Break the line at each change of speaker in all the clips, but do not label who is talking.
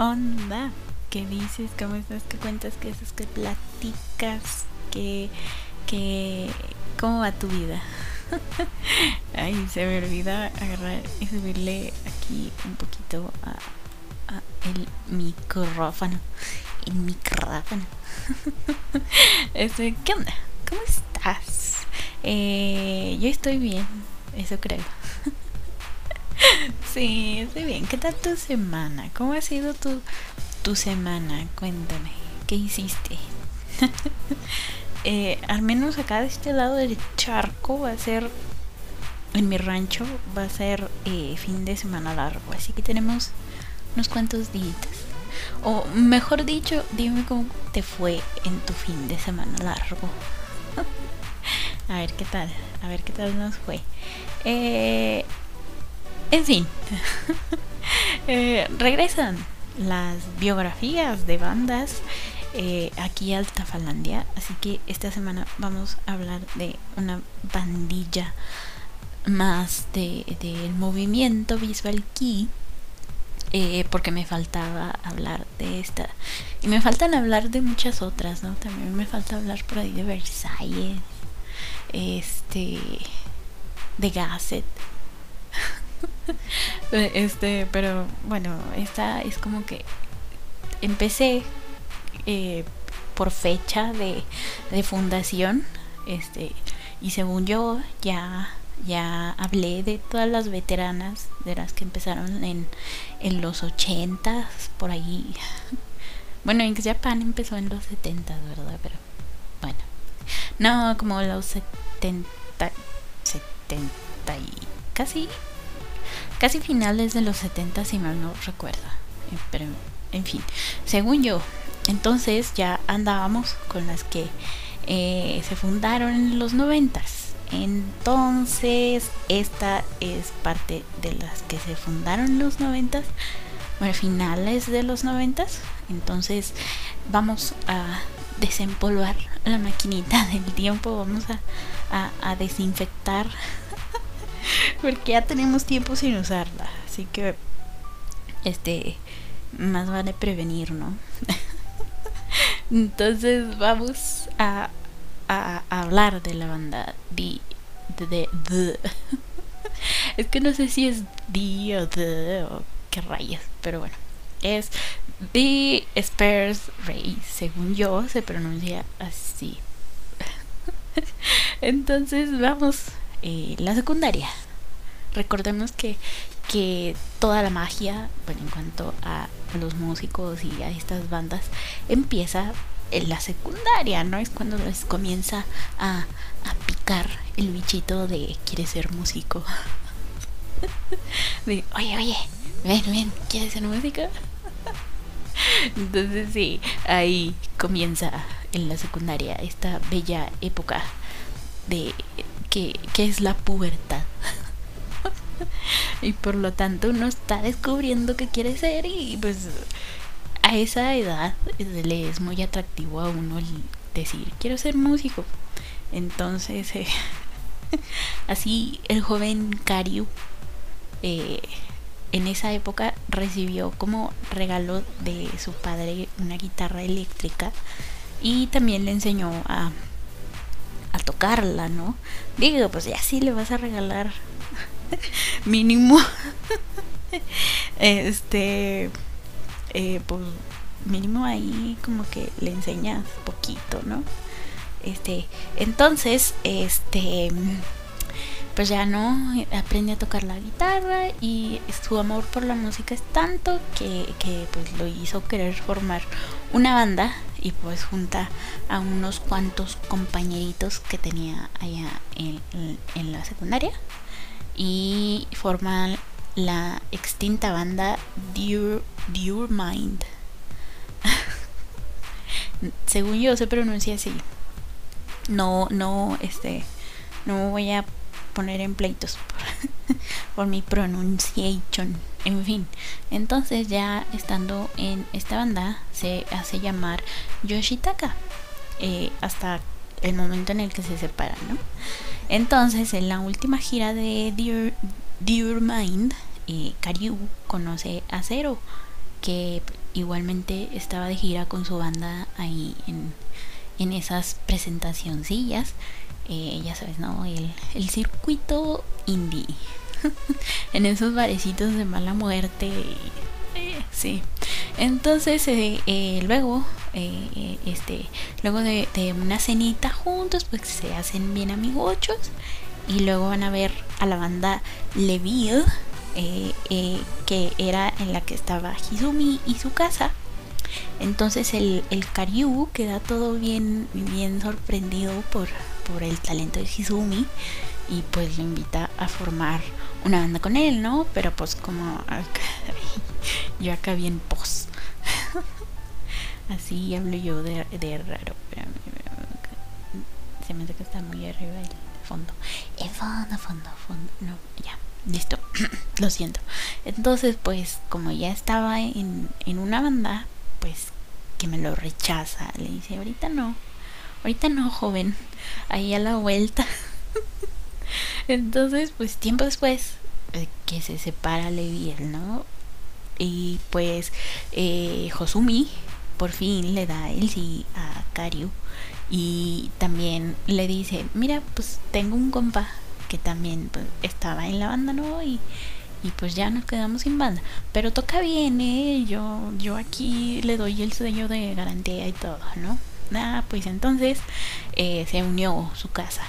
Onda? ¿Qué dices? ¿Cómo estás? ¿Qué cuentas? ¿Qué haces? ¿Qué platicas? ¿Qué, qué, ¿Cómo va tu vida? Ay, se me olvida agarrar y subirle aquí un poquito a, a el micrófono. El micrófono. Este, ¿Qué onda? ¿Cómo estás? Eh, yo estoy bien, eso creo. Sí, estoy bien. ¿Qué tal tu semana? ¿Cómo ha sido tu, tu semana? Cuéntame, ¿qué hiciste? eh, al menos acá de este lado del charco va a ser, en mi rancho, va a ser eh, fin de semana largo. Así que tenemos unos cuantos días. O mejor dicho, dime cómo te fue en tu fin de semana largo. a ver qué tal, a ver qué tal nos fue. Eh, en fin, eh, regresan las biografías de bandas eh, aquí a Altafalandia. Así que esta semana vamos a hablar de una bandilla más del de, movimiento Visual Key. Eh, porque me faltaba hablar de esta. Y me faltan hablar de muchas otras, ¿no? También me falta hablar por ahí de Versailles. Este. De Gasset. este, pero bueno, esta es como que empecé eh, por fecha de, de, fundación, este, y según yo ya ya hablé de todas las veteranas de las que empezaron en, en los ochentas por ahí. Bueno, en Japan empezó en los setentas, ¿verdad? Pero bueno, no, como los setenta, setenta y casi casi finales de los 70 si mal no recuerdo. Eh, pero en fin, según yo, entonces ya andábamos con las que eh, se fundaron en los 90. Entonces, esta es parte de las que se fundaron en los 90. Bueno, finales de los 90. Entonces, vamos a desempolvar la maquinita del tiempo. Vamos a, desinfectar porque ya tenemos tiempo sin usarla. Así que, este, más vale prevenir, ¿no? Entonces vamos a, hablar de la banda de, de, Es que no sé si es The o The o qué rayas, pero bueno. Es The Spares Ray, según yo se pronuncia así. Entonces vamos, eh, la secundaria recordemos que, que toda la magia, bueno, en cuanto a los músicos y a estas bandas, empieza en la secundaria, ¿no? Es cuando les comienza a, a picar el bichito de quiere ser músico. oye, oye, ven, ven, ¿quieres ser músico? Entonces sí, ahí comienza en la secundaria esta bella época de que, que es la pubertad. y por lo tanto uno está descubriendo qué quiere ser y pues a esa edad le es muy atractivo a uno decir quiero ser músico. Entonces eh, así el joven Cario eh, en esa época recibió como regalo de su padre una guitarra eléctrica y también le enseñó a, a tocarla, ¿no? Digo, pues ya sí le vas a regalar mínimo este eh, pues mínimo ahí como que le enseñas poquito no este entonces este pues ya no aprende a tocar la guitarra y su amor por la música es tanto que, que pues lo hizo querer formar una banda y pues junta a unos cuantos compañeritos que tenía allá en, en la secundaria y forman la extinta banda Dear, Dear Mind. según yo se pronuncia así. No, no, este, no me voy a poner en pleitos por, por mi pronunciation. En fin, entonces ya estando en esta banda se hace llamar Yoshitaka eh, hasta el momento en el que se separan, ¿no? Entonces en la última gira de Dear, Dear Mind, eh, Karyu conoce a Zero, que igualmente estaba de gira con su banda ahí en, en esas presentacioncillas. Eh, ya sabes, ¿no? El, el circuito indie. en esos barecitos de mala muerte. Eh, sí. Entonces, eh, eh, luego, este, luego de, de, una cenita juntos, pues se hacen bien amigochos. Y luego van a ver a la banda Leville, que era en la que estaba Hizumi y su casa. Entonces el, el Karyu queda todo bien, bien sorprendido por, por el talento de Hizumi y pues lo invita a formar una banda con él, ¿no? Pero pues como acá, yo acá bien pos. Así hablo yo de, de raro. Se me hace que está muy arriba el fondo. El fondo, fondo, fondo. No, ya. Listo. lo siento. Entonces, pues, como ya estaba en, en una banda, pues que me lo rechaza. Le dice, ahorita no. Ahorita no, joven. Ahí a la vuelta. Entonces, pues tiempo después eh, que se separa Levi ¿no? Y pues eh, por fin le da el sí a Karyu y también le dice, mira, pues tengo un compa que también pues, estaba en la banda, ¿no? Y, y pues ya nos quedamos sin banda. Pero toca bien, ¿eh? Yo, yo aquí le doy el sello de garantía y todo, ¿no? Ah, pues entonces eh, se unió su casa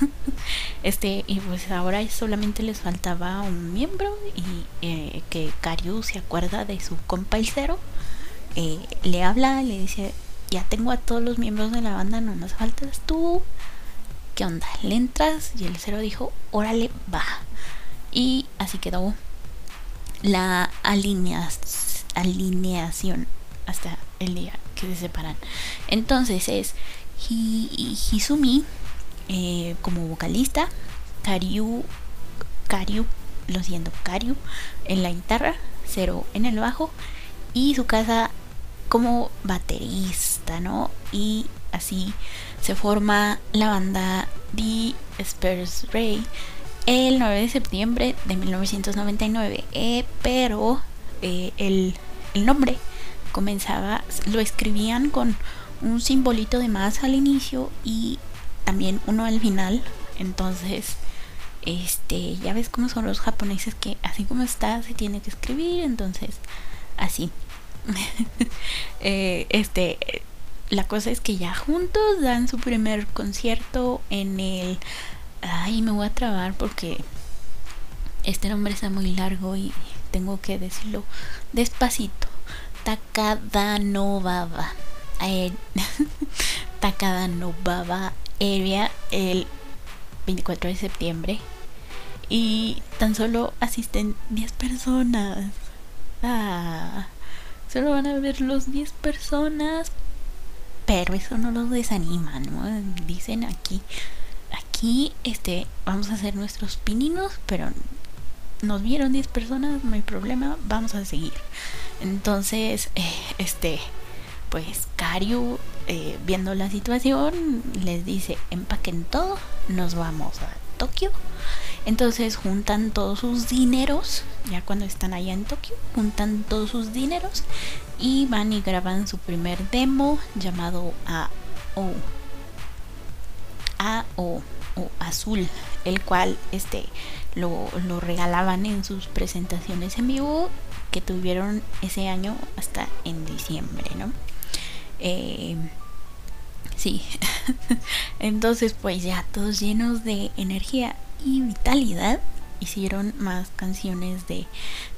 este, y pues ahora solamente les faltaba un miembro y eh, que Karyu se acuerda de su compa el cero. Eh, le habla, le dice, ya tengo a todos los miembros de la banda, no nos faltas tú. ¿Qué onda? Le entras y el cero dijo, órale, va. Y así quedó la alineación hasta el día que se separan. Entonces es Hizumi eh, como vocalista, Karyu, Karyu, lo siento, Karyu en la guitarra, Cero en el bajo y su casa como baterista, ¿no? Y así se forma la banda The Spurs Ray el 9 de septiembre de 1999, eh, pero eh, el, el nombre comenzaba, lo escribían con un simbolito de más al inicio y también uno al final. Entonces, este, ya ves cómo son los japoneses que así como está se tiene que escribir, entonces así. eh, este, la cosa es que ya juntos dan su primer concierto en el ay, me voy a trabar porque este nombre está muy largo y tengo que decirlo despacito. Takada no baba. Eh, Takada no baba El 24 de septiembre y tan solo asisten 10 personas. Ah, solo van a ver los 10 personas, pero eso no los desanima, ¿no? Dicen aquí, aquí este, vamos a hacer nuestros pininos, pero nos vieron 10 personas, no hay problema, vamos a seguir. Entonces, eh, este, pues Karyu, eh, viendo la situación, les dice, empaquen todo, nos vamos a Tokio. Entonces juntan todos sus dineros, ya cuando están allá en Tokio, juntan todos sus dineros y van y graban su primer demo llamado AO. AO o Azul, el cual este lo, lo regalaban en sus presentaciones en vivo que tuvieron ese año hasta en diciembre, ¿no? Eh, sí. Entonces, pues ya todos llenos de energía y vitalidad, hicieron más canciones de,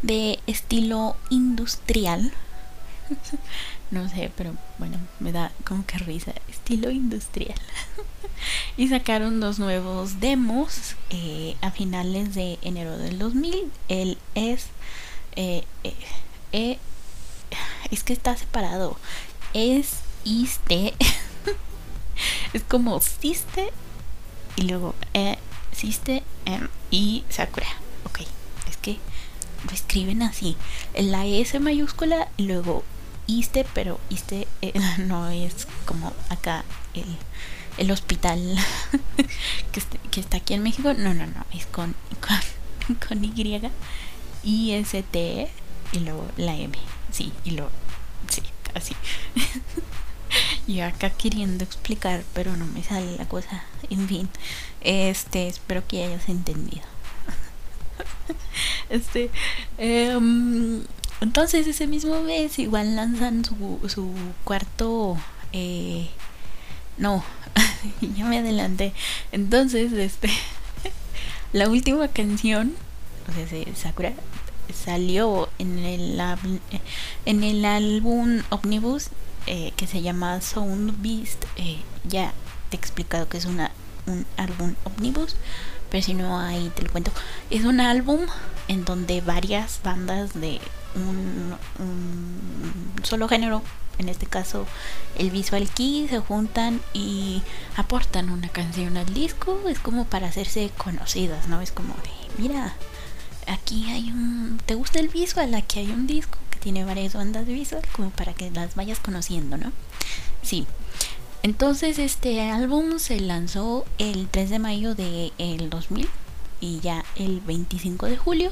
de estilo industrial. no sé, pero bueno, me da como que risa. Estilo industrial. y sacaron dos nuevos demos eh, a finales de enero del 2000. Él es... Eh, eh, es que está separado es iste. es como siste y luego eh, y sakura. Ok, es que lo escriben así. La S mayúscula y luego iste, pero iste eh, no es como acá el, el hospital que, que, está aquí en México. No, no, no, es con, con, con Y, I, S, T y luego la M. Sí, y luego, así. Yo acá queriendo explicar, pero no me sale la cosa. En fin, este, espero que hayas entendido. este, em, entonces ese mismo mes igual lanzan su, su cuarto, eh, no, ya me adelanté. Entonces, este, la última canción, o sea, Sakura salió en el, en el álbum Omnibus eh, que se llama Sound Beast. Eh, ya te he explicado que es una, un álbum Omnibus, pero si no, ahí te lo cuento. Es un álbum en donde varias bandas de un, un solo género, en este caso el Visual Key, se juntan y aportan una canción al disco. Es como para hacerse conocidas, ¿no? Es como de, mira, aquí hay un... ¿Te gusta el visual? Aquí hay un disco que tiene varias bandas de visual como para que las vayas conociendo, ¿no? Sí. Entonces este álbum se lanzó el 3 de mayo del el 2000 y ya el 25 de julio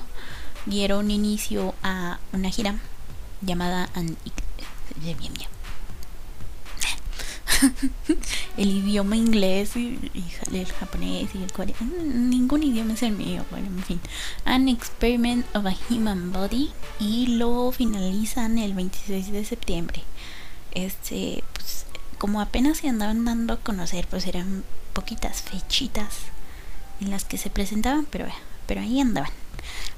dieron inicio a una gira llamada el idioma inglés y, el japonés y el coreano. Ningún idioma es el mío. Bueno, en fin. An Experiment of a Human Body. Y lo finalizan el 26 de septiembre. Este, pues, como apenas se andaban dando a conocer, pues eran poquitas fechitas en las que se presentaban, pero, pero ahí andaban.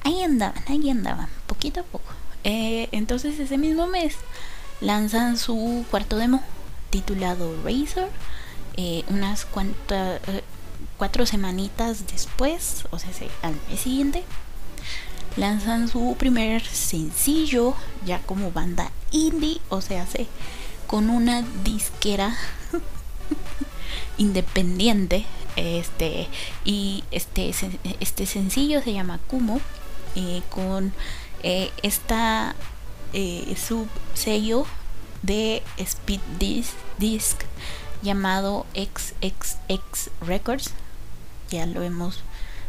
Ahí andaban, ahí andaban, poquito a poco. Eh, entonces ese mismo mes lanzan su cuarto demo titulado Razor. Eh, unas cuantas eh, cuatro semanitas después, o sea, al mes siguiente, lanzan su primer sencillo ya como banda indie, o sea, con una disquera independiente. Este y este este sencillo se llama Kumo eh, con esta sub-sello de Speed Disc, llamado XXX Records. Ya lo hemos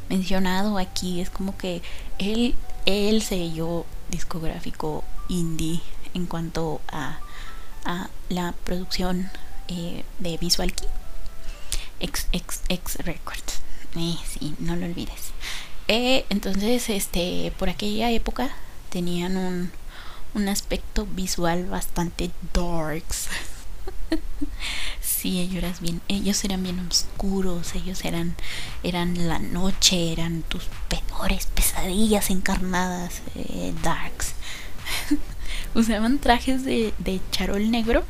mencionado aquí. Es como que el, el sello discográfico indie en cuanto a, a la producción eh, de Visual Key. XXX Records. Eh, sí, no lo olvides. Eh, entonces, este, por aquella época tenían un, un aspecto visual bastante darks. sí, ellos eran bien, eran oscuros, ellos eran, eran la noche, eran tus peores pesadillas encarnadas, eh, darks. Usaban trajes de, de charol negro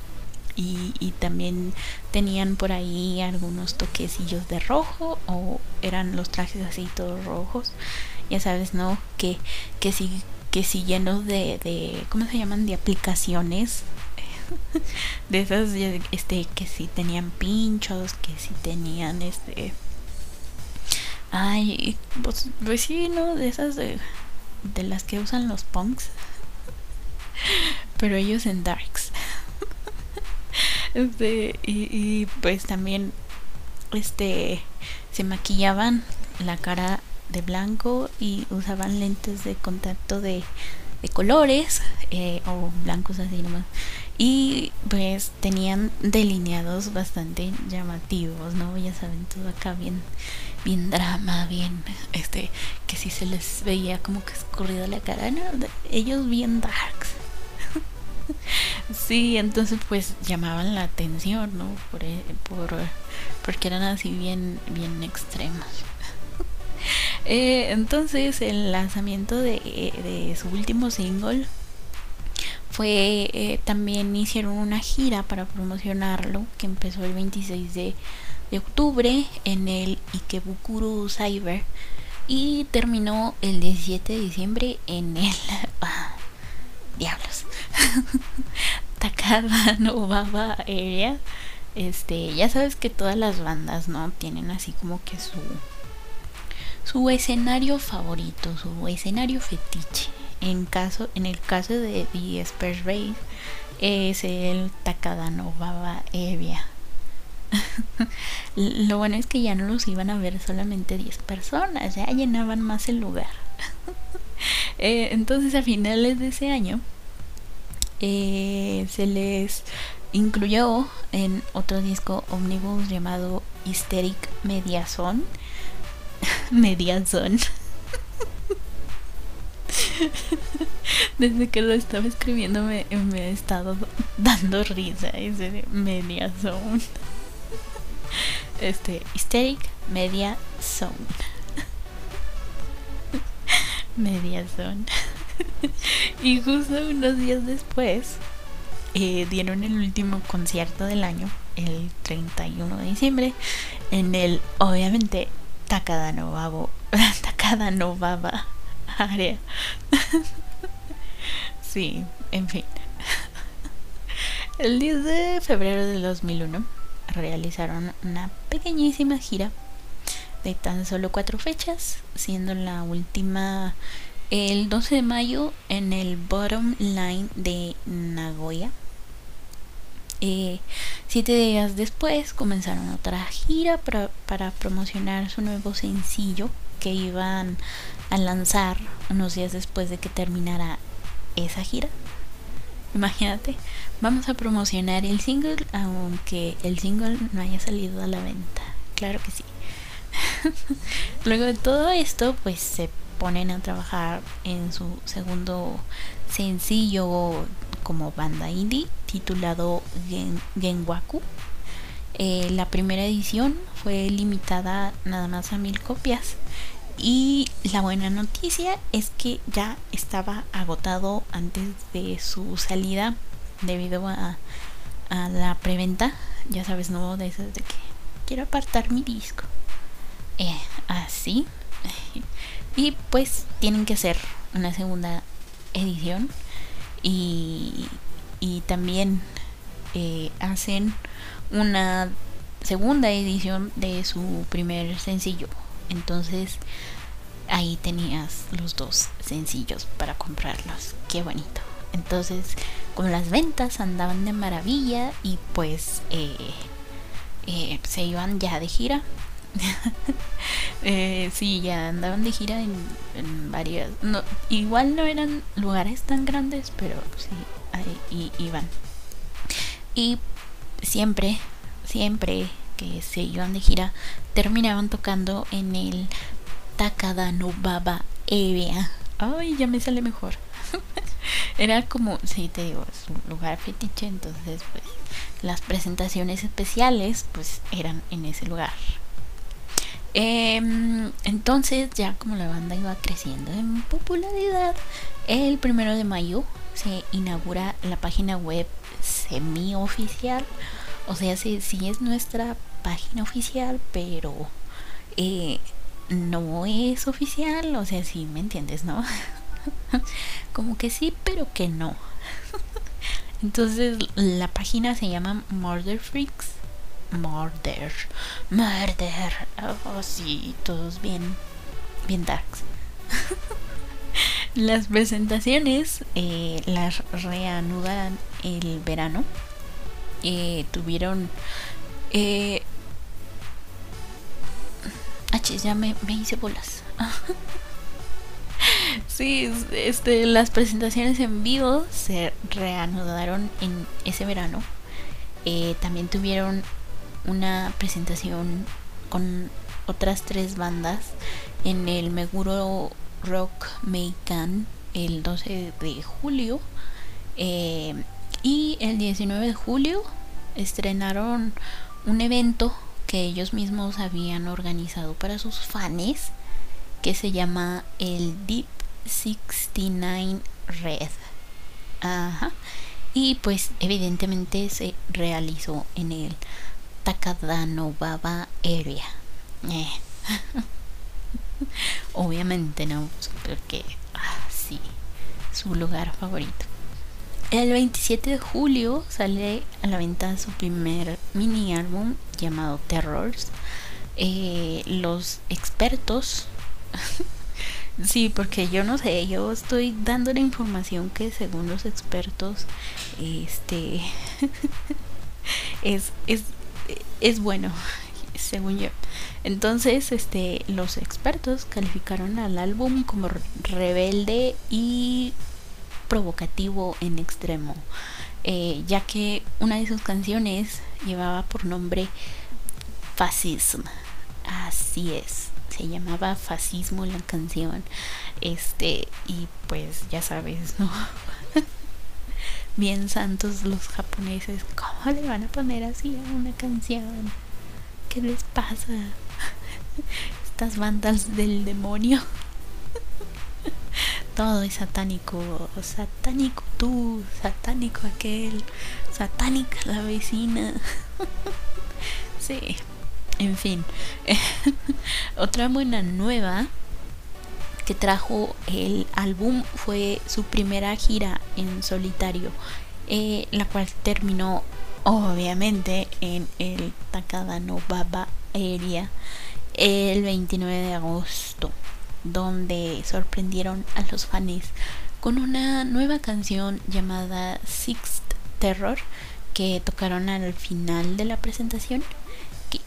y, y, también tenían por ahí algunos toquecillos de rojo o eran los trajes así todos rojos. Ya sabes, ¿no? Que, que si que si llenos de, de ¿cómo se llaman? de aplicaciones. De esas este que si tenían pinchos que si tenían este ay pues, pues sí no de esas de, de las que usan los punks. Pero ellos en darks. Este y pues también este se maquillaban la cara de blanco y usaban lentes de contacto de, de colores eh, o blancos así nomás. Y pues tenían delineados bastante llamativos no ya saben todo acá bien bien drama bien este que si se les veía como que escurrido la cara no, ellos bien darks. Sí entonces pues llamaban la atención no por, eh, por porque eran así bien bien extremos eh, entonces el lanzamiento de, su último single fue eh, también hicieron una gira para promocionarlo que empezó el 26 de, octubre en el Ikebukuro Cyber y terminó el 17 de diciembre en el ah, diablos Takadanobaba Area. Este, ya sabes que todas las bandas, ¿no? Tienen así como que su su escenario favorito, su escenario fetiche. En caso en el caso de The Space Race es el Takadanobaba Area. Lo bueno es que ya no los iban a ver solamente 10 personas, ya llenaban más el lugar. Eh, entonces a finales de ese año eh, se les incluyó en otro disco omnibus llamado Hysteric Mediazón. Mediazón. Desde que lo estaba escribiendo me, me he estado dando risa ese Mediazón. Este, Hysteric Media Zone. Media Zone. y justo unos días después eh, dieron el último concierto del año, el 31 de diciembre, en el, obviamente, Takada Novabo, Takada Novaba área. sí, en fin. El 10 de febrero de 2001 realizaron una pequeñísima gira de tan solo cuatro fechas, siendo la última el 12 de mayo en el Bottom Line de Nagoya. Eh, siete días después comenzaron otra gira para, para promocionar su nuevo sencillo que iban a lanzar unos días después de que terminara esa gira. Imagínate, vamos a promocionar el single aunque el single no haya salido a la venta. Claro que sí. Luego de todo esto, pues se ponen a trabajar en su segundo sencillo como banda indie titulado Gen Genwaku. Eh, la primera edición fue limitada nada más a mil copias y la buena noticia es que ya estaba agotado antes de su salida debido a, a la preventa. Ya sabes, no de eso de que quiero apartar mi disco. Eh, así. Y pues tienen que hacer una segunda edición. Y, y también eh, hacen una segunda edición de su primer sencillo. Entonces ahí tenías los dos sencillos para comprarlos. Qué bonito. Entonces, como las ventas andaban de maravilla y pues eh, eh, se iban ya de gira. eh, sí, ya andaban de gira en, varias. No, igual no eran lugares tan grandes, pero sí, ahí iban. Y siempre, siempre que se iban de gira, terminaban tocando en el Takada no Baba Area. Ay, ya me sale mejor. Era como, sí, te digo, es un lugar fetiche, entonces pues las presentaciones especiales pues eran en ese lugar. Em, entonces ya como la banda iba creciendo en popularidad, el primero de mayo se inaugura la página web semi oficial o sea, sí, sí es nuestra página oficial, pero eh, no es oficial. O sea, sí me entiendes, ¿no? Como que sí, pero que no. Entonces la página se llama Murder Freaks. Murder. Murder. Oh, sí, todos bien. Bien darks. las presentaciones eh, las reanudan el verano eh, tuvieron eh, ah, ya me, hice bolas sí este las presentaciones en vivo se reanudaron en ese verano eh, también tuvieron una presentación con otras tres bandas en el Meguro Rock Meikan el 12 de julio eh, y el 19 de julio estrenaron un evento que ellos mismos habían organizado para sus fans que se llama el Deep 69 Red. Ajá. Y pues evidentemente se realizó en el Baba Area. Eh. Obviamente no, porque ah, sí, su lugar favorito. El 27 de julio sale a la venta su primer mini álbum llamado Terrors. Eh, los expertos, sí, porque yo no sé, yo estoy dando la información que según los expertos, este, es, es, es bueno, según yo. Entonces, este, los expertos calificaron al álbum como rebelde y provocativo en extremo, eh, ya que una de sus canciones llevaba por nombre Fascism. Así es, se llamaba Fascismo la canción. Este, y pues ya sabes, ¿no? Bien santos los japoneses, ¿cómo le van a poner así a una canción? ¿Qué les pasa? Estas bandas del demonio todo es satánico, satánico tú, satánico aquel, satánica la vecina. sí, en fin. Otra buena nueva que trajo el álbum fue su primera gira en solitario, eh, la cual terminó obviamente en el Takadano Baba Area el 29 de agosto donde sorprendieron a los fans con una nueva canción llamada Sixth Terror que tocaron al final de la presentación.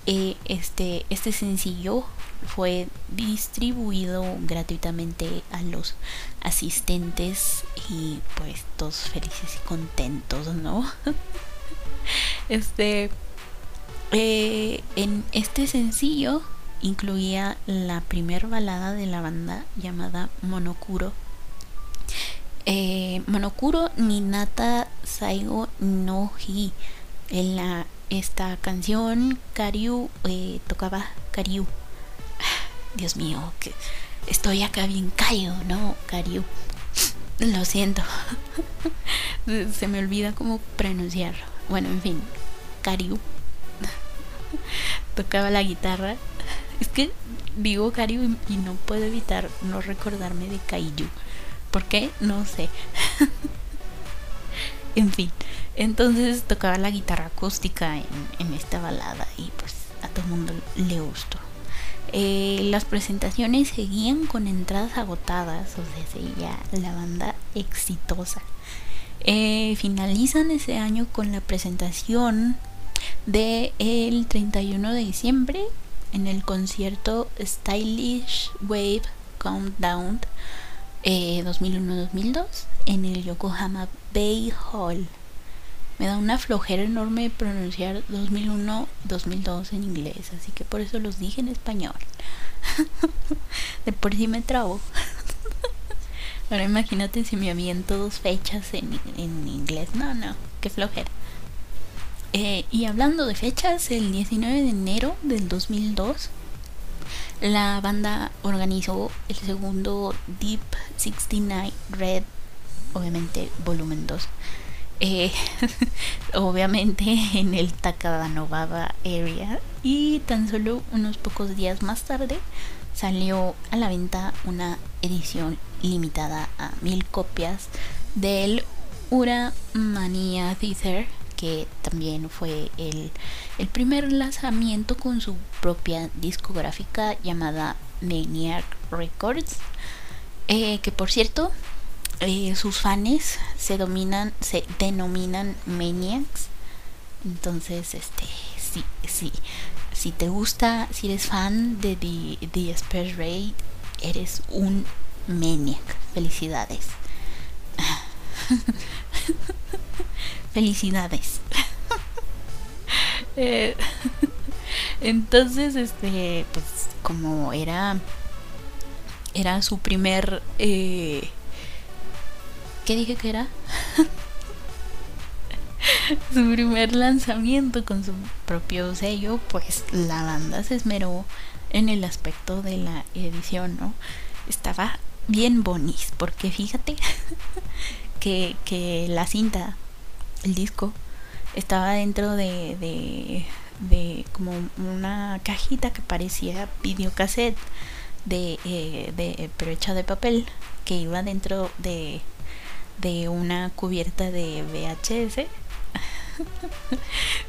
Eh, este, este sencillo fue distribuido gratuitamente a los asistentes y pues todos felices y contentos, ¿no? este eh, en este sencillo incluía la primer balada de la banda llamada Monokuro. Eh, Monokuro Ninata Saigo no Hi. En la, esta canción, Karyu eh, tocaba Karyu. Dios mío, estoy acá bien caído, ¿no? Karyu. Lo siento. Se me olvida cómo pronunciarlo. Bueno, en fin, Karyu tocaba la guitarra es que digo Kaiju y, no puedo evitar no recordarme de Kaiju. ¿Por qué? No sé. En fin. Entonces tocaba la guitarra acústica en, esta balada y pues a todo el mundo le gustó. Eh, las presentaciones seguían con entradas agotadas, o sea, seguía la banda exitosa. Eh, finalizan ese año con la presentación de el 31 de diciembre en el concierto Stylish Wave Countdown 2001-2002 eh, en el Yokohama Bay Hall. Me da una flojera enorme pronunciar 2001-2002 en inglés, así que por eso los dije en español. De por sí me trabo. Ahora imagínate si me aviento dos fechas en, en inglés. No, no, qué flojera. Eh, y hablando de fechas, el 19 de enero del 2002, la banda organizó el segundo Deep 69 Red, obviamente volumen 2. Eh, obviamente en el Takadanovaba area y tan solo unos pocos días más tarde salió a la venta una edición limitada a mil copias del Ura Mania Theater que también fue el, primer lanzamiento con su propia discográfica llamada Maniac Records. Eh, que por cierto, eh, sus fans se dominan, se denominan Maniacs. Entonces, este, sí, sí. Si te gusta, si eres fan de The, The Raid, eres un Maniac. Felicidades. Felicidades. Eh, entonces, este, pues como era era su primer eh, ¿qué dije que era? su primer lanzamiento con su propio sello, pues la banda se esmeró en el aspecto de la edición, ¿no? Estaba bien bonis, porque fíjate que, que la cinta el disco estaba dentro de, de, de como una cajita que parecía videocassette de, eh, de pero hecha de papel que iba dentro de de una cubierta de VHS.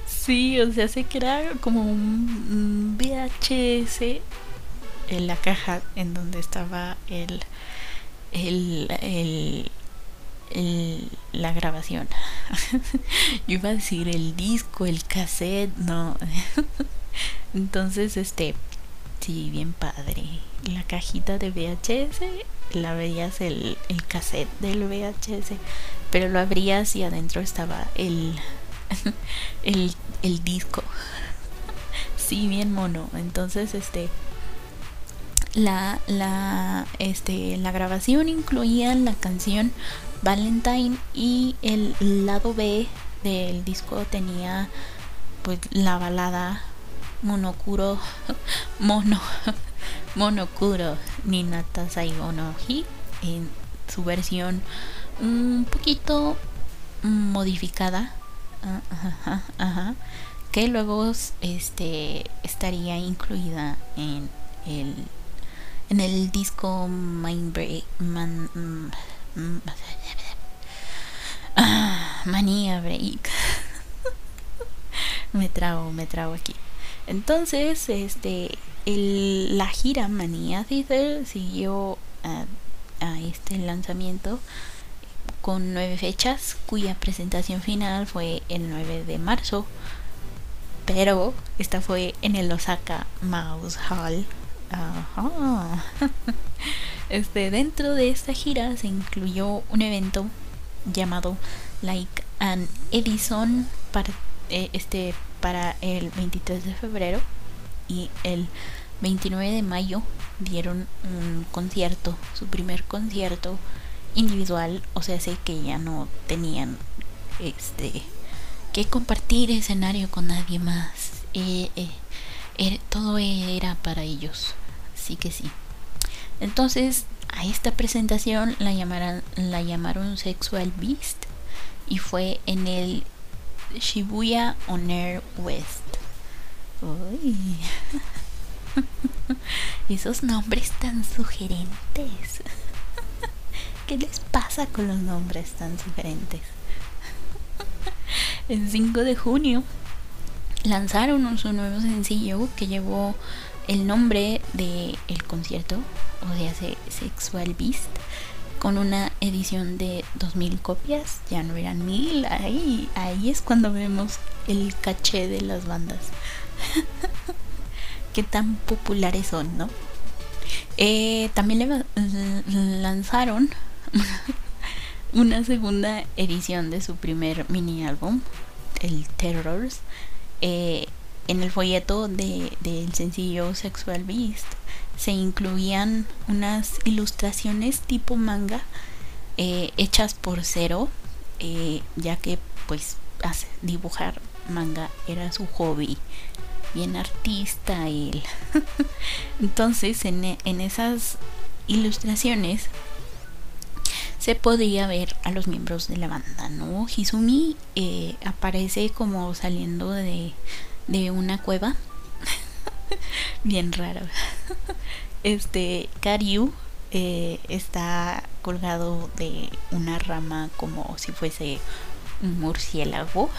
sí, o sea, sé que era como un VHS en la caja en donde estaba el, el, el la grabación. Yo iba a decir el disco, el cassette, no. Entonces, este, sí, bien padre. La cajita de VHS, la veías el, el cassette del VHS, pero lo abrías y adentro estaba el, el, el disco. Sí, bien mono. Entonces, este, la, la, este, la grabación incluía la canción Valentine y el lado B del disco tenía pues la balada Monokuro Mono Monokuro Ninata Saigono Hi en su versión un poquito modificada. Que luego este estaría incluida en el en el disco Mind Break mm, Manía Break me trago me trago aquí entonces este la gira Manía Theater siguió a, a este lanzamiento con nueve fechas cuya presentación final fue el 9 de marzo pero esta fue en el Osaka Mouse Hall. Este, dentro de esta gira se incluyó un evento llamado Like an Edison para, eh, este, para el 23 de febrero y el 29 de mayo dieron un concierto, su primer concierto individual, o sea, sé que ya no tenían este que compartir escenario con nadie más. Eh, eh, todo era para ellos sí que sí. Entonces, a esta presentación la, llamaran, la llamaron Sexual Beast y fue en el Shibuya On Air West. Uy. Esos nombres tan sugerentes. ¿Qué les pasa con los nombres tan sugerentes? El 5 de junio lanzaron su nuevo sencillo que llevó el nombre del el concierto, o sea, Sexual Beast, con una edición de 2000 copias, ya no eran mil, ahí, ahí es cuando vemos el caché de las bandas. Qué tan populares son, ¿no? Eh, también le lanzaron una segunda edición de su primer mini álbum, el Terrors. Eh, en el folleto de, del sencillo Sexual Beast se incluían unas ilustraciones tipo manga eh, hechas por cero, eh, ya que pues dibujar manga era su hobby, bien artista él. Entonces en, en esas ilustraciones se podía ver a los miembros de la banda, ¿no? Hizumi eh, aparece como saliendo de, de una cueva. Bien raro. Este, Karyu eh, está colgado de una rama como si fuese un murciélago.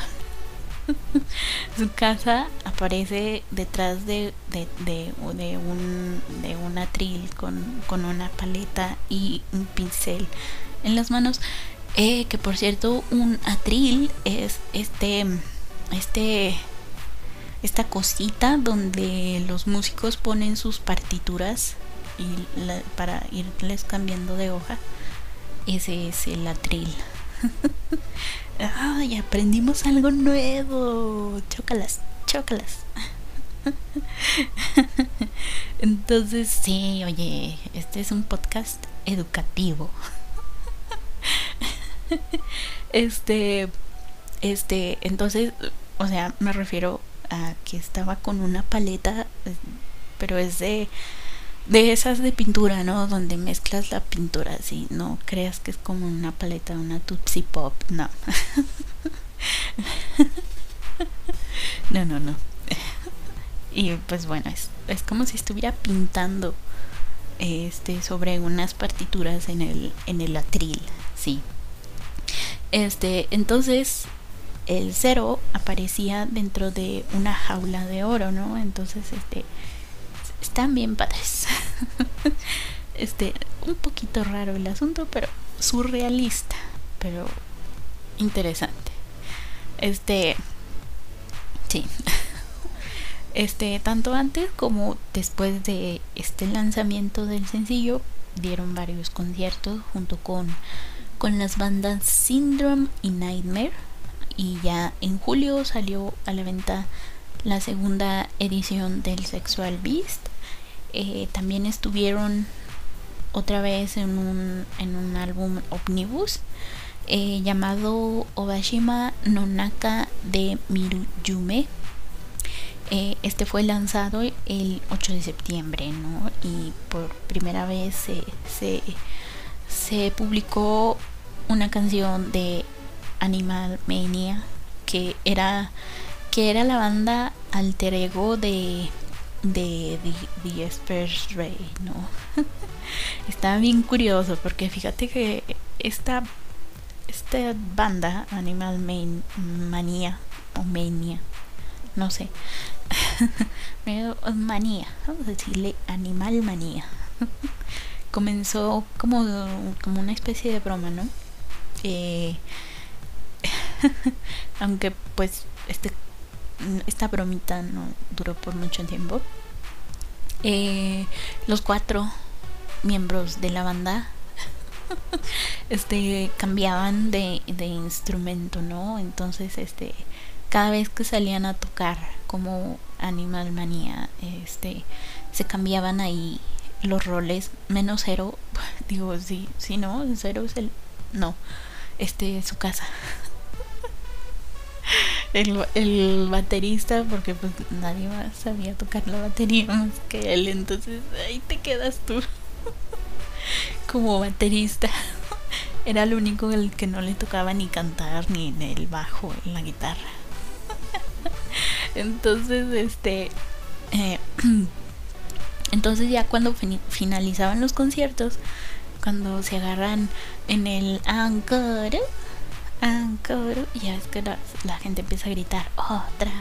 Su casa aparece detrás de, de, de, de, un, de un atril con, con una paleta y un pincel en las manos. Eh, que por cierto, un atril es este, este esta cosita donde los músicos ponen sus partituras y para irles cambiando de hoja. Ese es el atril. ¡Ay! Aprendimos algo nuevo. Chócalas, chócalas. Entonces, sí, oye, este es un podcast educativo. Este, este, entonces, o sea, me refiero que estaba con una paleta, eh, pero es de, de esas de pintura, ¿no? Donde mezclas la pintura, así, no creas que es como una paleta, una Tootsie Pop, no. no, no, no. y pues bueno, es, es como si estuviera pintando este sobre unas partituras en el en el atril, sí. Este, entonces el cero aparecía dentro de una jaula de oro, ¿no? Entonces, este, están bien padres. este, un poquito raro el asunto, pero surrealista, pero interesante. Este, sí. Este, tanto antes como después de este lanzamiento del sencillo, dieron varios conciertos junto con, con las bandas Syndrome y Nightmare. Y ya en julio salió a la venta la segunda edición del Sexual Beast. Eh, también estuvieron otra vez en un, en un álbum omnibus eh, llamado Obashima Nonaka de Miruyume eh, este fue lanzado el 8 de septiembre, ¿no? Y por primera vez se, se, publicó una canción de Animal Mania que era que era la banda alter ego de de The, The Ray, ¿no? Está bien curioso porque fíjate que esta esta banda Animal Mania o Mania no sé manía, vamos a decirle animal manía. Comenzó como, como una especie de broma, ¿no? Eh, aunque pues este, esta bromita no duró por mucho tiempo. Eh, los cuatro miembros de la banda este cambiaban de, de instrumento, ¿no? Entonces, este cada vez que salían a tocar como Animal Manía, este, se cambiaban ahí los roles, menos cero, digo, sí, sí, no, cero es el, no, este, su casa. El, el, baterista, porque pues nadie más sabía tocar la batería más que él, entonces ahí te quedas tú como baterista. Era el único el que no le tocaba ni cantar ni en el bajo, en la guitarra. Entonces, este... Eh, entonces ya cuando finalizaban los conciertos, cuando se agarran en el encore, encore, ya es que la, gente empieza a gritar, otra,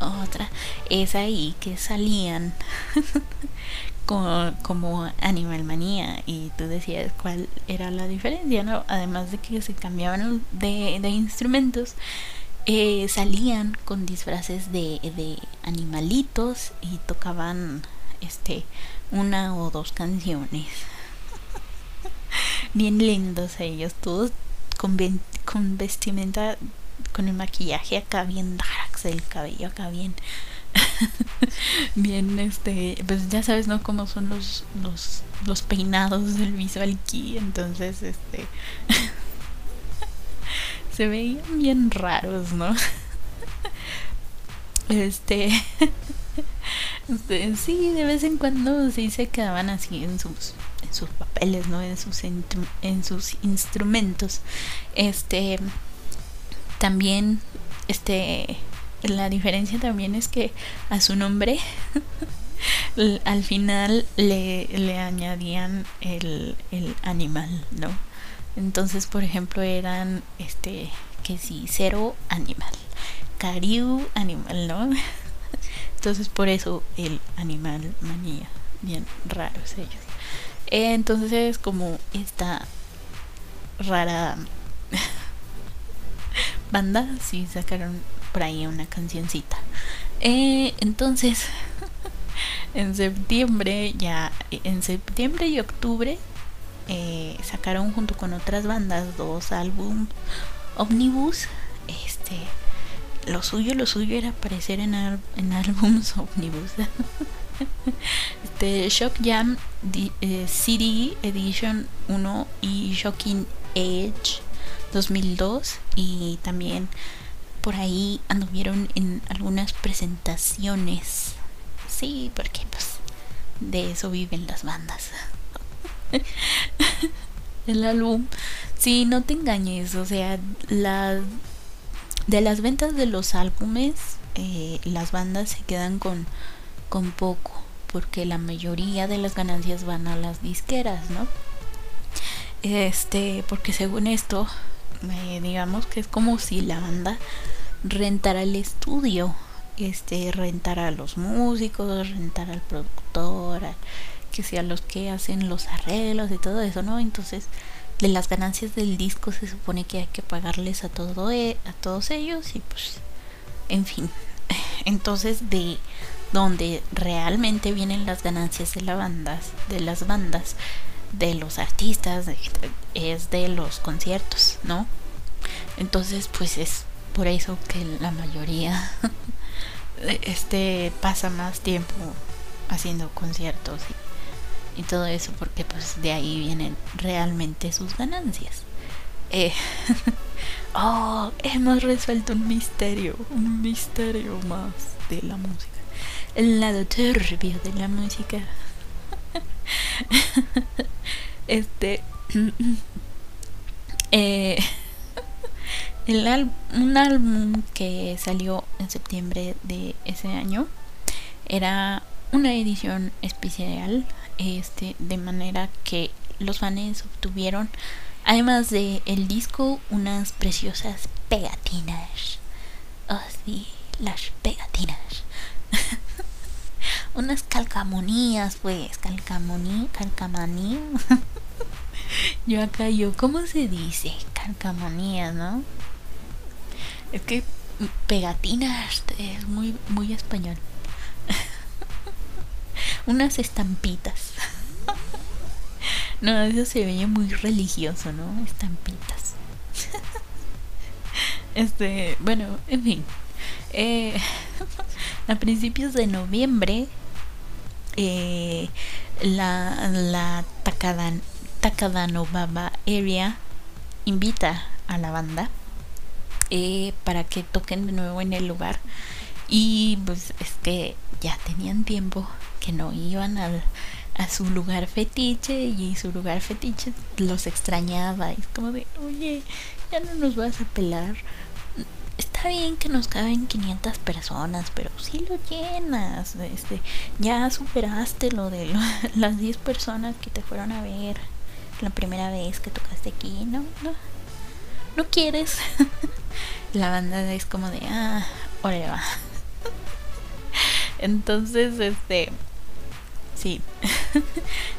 otra, es ahí que salían como, como Animal Manía. Y tú decías cuál era la diferencia, ¿no? Además de que se cambiaban de, de instrumentos, eh, salían con disfraces de, de animalitos y tocaban este una o dos canciones. Bien lindos ellos todos con, vestimenta con el maquillaje acá bien darks el cabello acá bien bien este pues ya sabes no cómo son los los los peinados del visual key entonces este se veían bien raros, ¿no? Este, este, sí, de vez en cuando sí se quedaban así en sus, sus papeles, ¿no? En sus, en sus instrumentos. Este, también, este, la diferencia también es que a su nombre al final le, le añadían el, el animal, ¿no? Entonces, por ejemplo, eran este que sí, cero animal, cariu animal, ¿no? Entonces, por eso el animal manía, bien raros ellos. Entonces, como esta rara banda, sí sacaron por ahí una cancioncita. Eh, entonces, en septiembre, ya en septiembre y octubre eh, sacaron junto con otras bandas dos álbumes omnibus. Este, lo suyo, lo suyo era aparecer en, en álbums omnibus. Este, Shock Jam eh, CD Edition 1 y Shocking Edge 2002 y también por ahí anduvieron en algunas presentaciones. Sí, porque pues de eso viven las bandas. el álbum, sí, no te engañes, o sea, la, de las ventas de los álbumes, eh, las bandas se quedan con, con poco, porque la mayoría de las ganancias van a las disqueras, ¿no? Este, porque según esto, eh, digamos que es como si la banda rentara el estudio, este, rentara a los músicos, rentara al productor, que sea los que hacen los arreglos y todo eso, ¿no? Entonces, de las ganancias del disco se supone que hay que pagarles a todo e, a todos ellos y pues en fin. Entonces, de donde realmente vienen las ganancias de las bandas, de las bandas, de los artistas, es de los conciertos, ¿no? Entonces, pues es por eso que la mayoría este pasa más tiempo haciendo conciertos y, todo eso porque pues de ahí vienen realmente sus ganancias. Eh, oh, hemos resuelto un misterio, un misterio más de la música. El lado turbio de la música. este eh, el un álbum que salió en septiembre de ese año era una edición especial, este, de manera que los fans obtuvieron, además de el disco, unas preciosas pegatinas. Oh, sí, las pegatinas. unas calcamonías, pues, calcamonía, calcamanía. yo acá, yo, ¿cómo se dice? Calcamonías, ¿no? Es que pegatinas es muy, muy español. Unas estampitas. no, eso se veía muy religioso, ¿no? Estampitas. este, bueno, en fin. Eh, a principios de noviembre, eh, la, la Takadan, Baba Area invita a la banda eh, para que toquen de nuevo en el lugar. Y pues es que ya tenían tiempo que no iban al, a su lugar fetiche y su lugar fetiche los extrañaba. Y es como de, oye, ya no nos vas a pelar. Está bien que nos caben 500 personas, pero si lo llenas. Este, ya superaste lo de las 10 personas que te fueron a ver la primera vez que tocaste aquí. No, no, no quieres. la banda es como de, ah, órale va. Entonces, este, sí.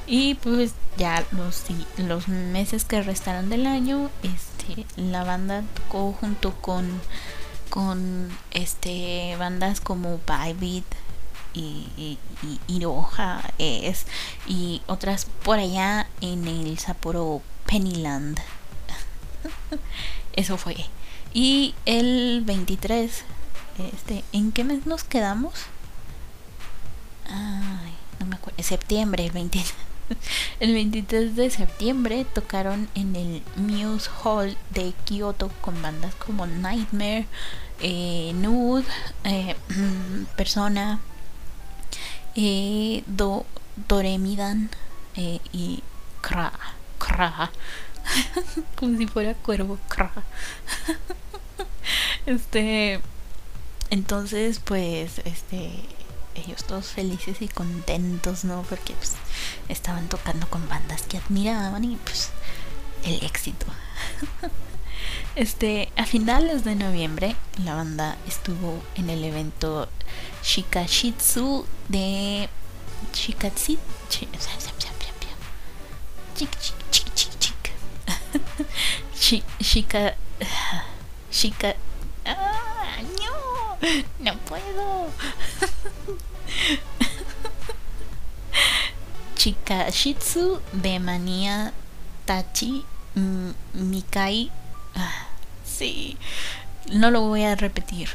y pues ya los, los meses que restaron del año, este, la banda tocó junto con, con, este, bandas como Bybit y, y, y es, y otras por allá en el Sapporo Pennyland. Eso fue. Y el 23, este, ¿en qué mes nos quedamos? Ay, no me acuerdo. Septiembre, el 23. El 23 de septiembre tocaron en el Muse Hall de Kyoto con bandas como Nightmare, eh, Nude, eh, Persona, eh, Do, Doremidan eh, y Kra. Kra. como si fuera cuervo. este, entonces, pues, este, ellos todos felices y contentos, ¿no? Porque pues, estaban tocando con bandas que admiraban y pues el éxito. Este, a finales de noviembre, la banda estuvo en el evento Shikashitsu de Shikatsi. chica chica ah, no no puedo chica shitsu de manía tachi mikai. Ah, sí. No lo voy a repetir.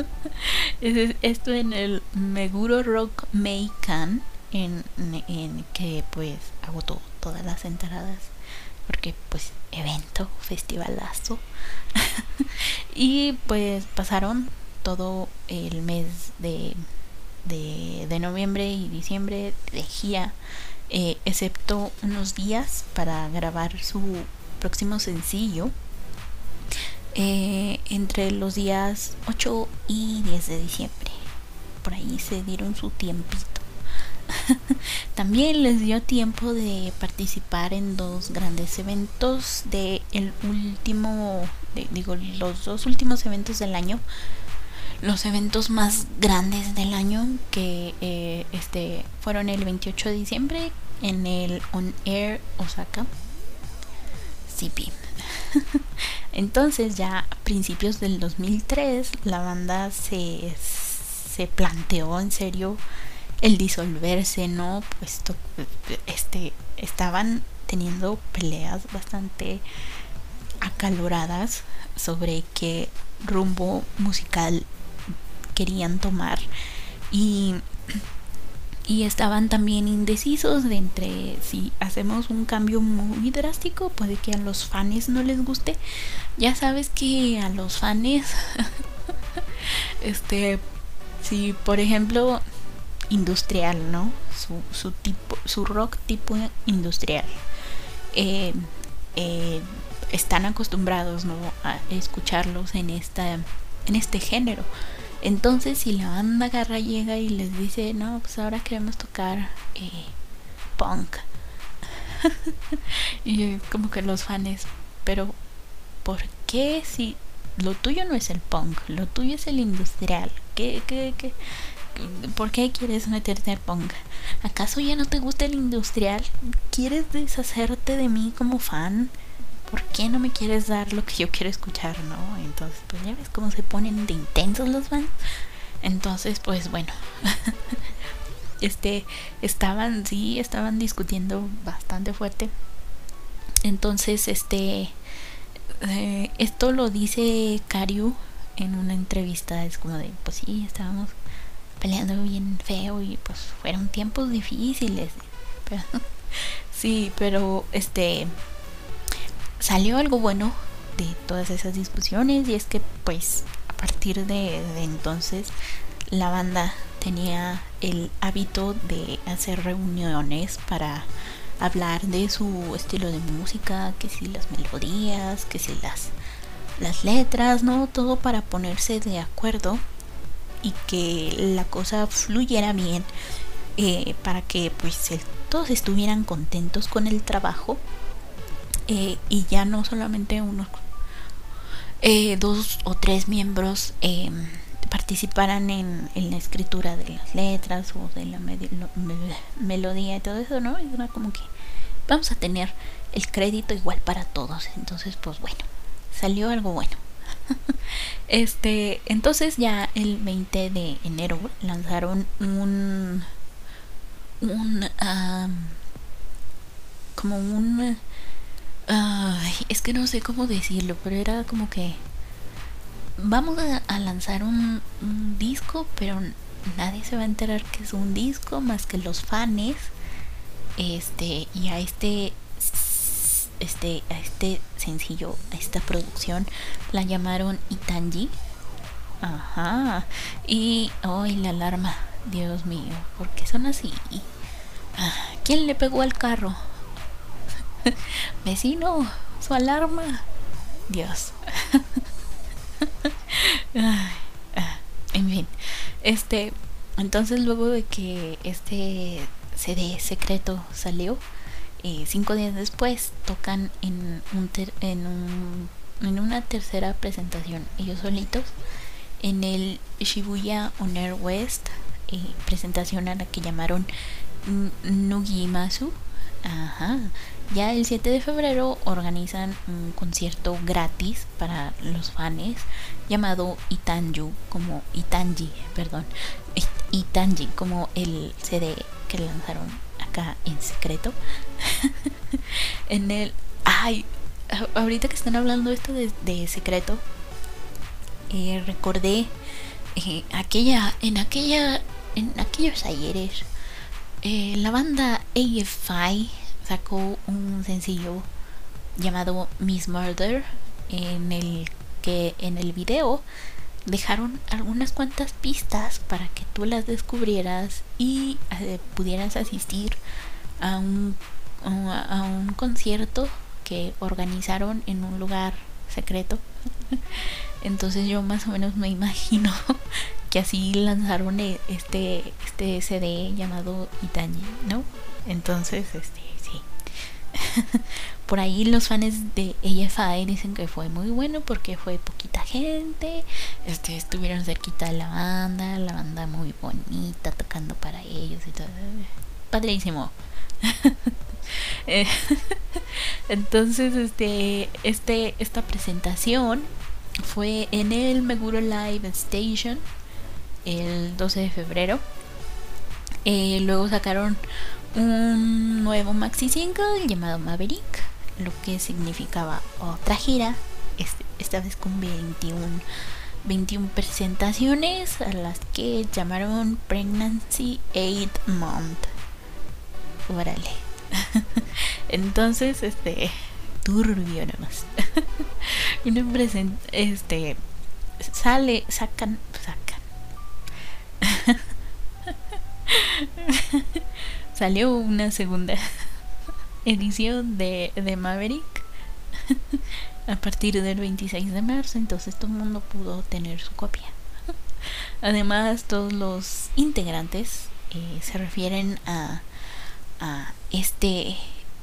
Esto en el Meguro Rock Meikan en, en que pues agotó todas las entradas porque pues evento, festivalazo. y pues pasaron todo el mes de, de, noviembre y diciembre de gira, eh, excepto unos días para grabar su próximo sencillo. Eh, entre los días 8 y 10 de diciembre. Por ahí se dieron su tiempito. también les dio tiempo de participar en dos grandes eventos de el último, digo, los dos últimos eventos del año. Los eventos más grandes del año que eh, este fueron el 28 de diciembre en el On Air Osaka CP. Entonces ya a principios del 2003 la banda se, se planteó en serio el disolverse, ¿no? Puesto este estaban teniendo peleas bastante acaloradas sobre qué rumbo musical querían tomar. Y y estaban también indecisos de entre si hacemos un cambio muy drástico puede que a los fans no les guste. Ya sabes que a los fans este si por ejemplo industrial no su, su tipo su rock tipo industrial. Eh, eh, están acostumbrados no a escucharlos en esta en este género entonces, si la banda agarra, llega y les dice, no, pues ahora queremos tocar eh, punk. y como que los fans, pero ¿por qué si lo tuyo no es el punk, lo tuyo es el industrial? ¿Qué, qué, qué? ¿Por qué quieres meterte al punk? ¿Acaso ya no te gusta el industrial? ¿Quieres deshacerte de mí como fan? ¿Por qué no me quieres dar lo que yo quiero escuchar, no? Entonces, pues ya ves cómo se ponen de intensos los fans. Entonces, pues bueno. este, estaban, sí, estaban discutiendo bastante fuerte. Entonces, este, eh, esto lo dice Karyu en una entrevista. Es como de, pues sí, estábamos peleando bien feo y pues fueron tiempos difíciles. sí, pero este salió algo bueno de todas esas discusiones y es que pues a partir de, entonces la banda tenía el hábito de hacer reuniones para hablar de su estilo de música, que si las melodías, que si las las letras, ¿no? Todo para ponerse de acuerdo y que la cosa fluyera bien eh, para que pues todos estuvieran contentos con el trabajo eh, y ya no solamente unos eh, dos o tres miembros eh, participaran en, la escritura de las letras o de la melodía y todo eso, ¿no? Era como que vamos a tener el crédito igual para todos. Entonces, pues bueno, salió algo bueno. este, entonces ya el 20 de enero lanzaron un un como un Ay, es que no sé cómo decirlo, pero era como que vamos a, lanzar un, disco, pero nadie se va a enterar que es un disco más que los fans. Este, y a este este a este sencillo, a esta producción la llamaron Itanji. Ajá. Y hoy la alarma, Dios mío, ¿por qué son así? Ah, ¿Quién le pegó al carro? Vecino, su alarma. Dios. en fin, este, entonces luego de que este CD secreto salió, eh, cinco días después tocan en un, en un en una tercera presentación ellos solitos en el Shibuya On Air West eh, presentación a la que llamaron Nugimasu Ajá. Ya el 7 de febrero organizan un concierto gratis para los fans llamado Itanju, como Itanji, perdón, Itanji, como el CD que lanzaron acá en secreto. en el, ay, ahorita que están hablando esto de, secreto, eh, recordé eh, aquella, en aquella, en aquellos ayeres eh, la banda AFI sacó un sencillo llamado Miss Murder en el que en el video dejaron algunas cuantas pistas para que tú las descubrieras y eh, pudieras asistir a un, a un concierto que organizaron en un lugar secreto. Entonces yo más o menos me imagino que así lanzaron e, este, este CD llamado Itanji, ¿no? Entonces, este. Por ahí los fans de AFI dicen que fue muy bueno porque fue poquita gente, este, estuvieron cerquita de la banda, la banda muy bonita tocando para ellos y todo. Padrísimo. Eh, entonces, este, este, esta presentación fue en el Meguro Live Station el 12 de febrero. Eh, luego sacaron un nuevo maxi single llamado Maverick, lo que significaba otra gira, este, esta vez con 21, 21 presentaciones a las que llamaron Pregnancy 8 Month. Órale. Entonces, este, turbio nomás. Una present, este, sale, sacan, sacan. Salió una segunda edición de, Maverick a partir del 26 de marzo, entonces todo el mundo pudo tener su copia. Además, todos los integrantes eh, se refieren a, a este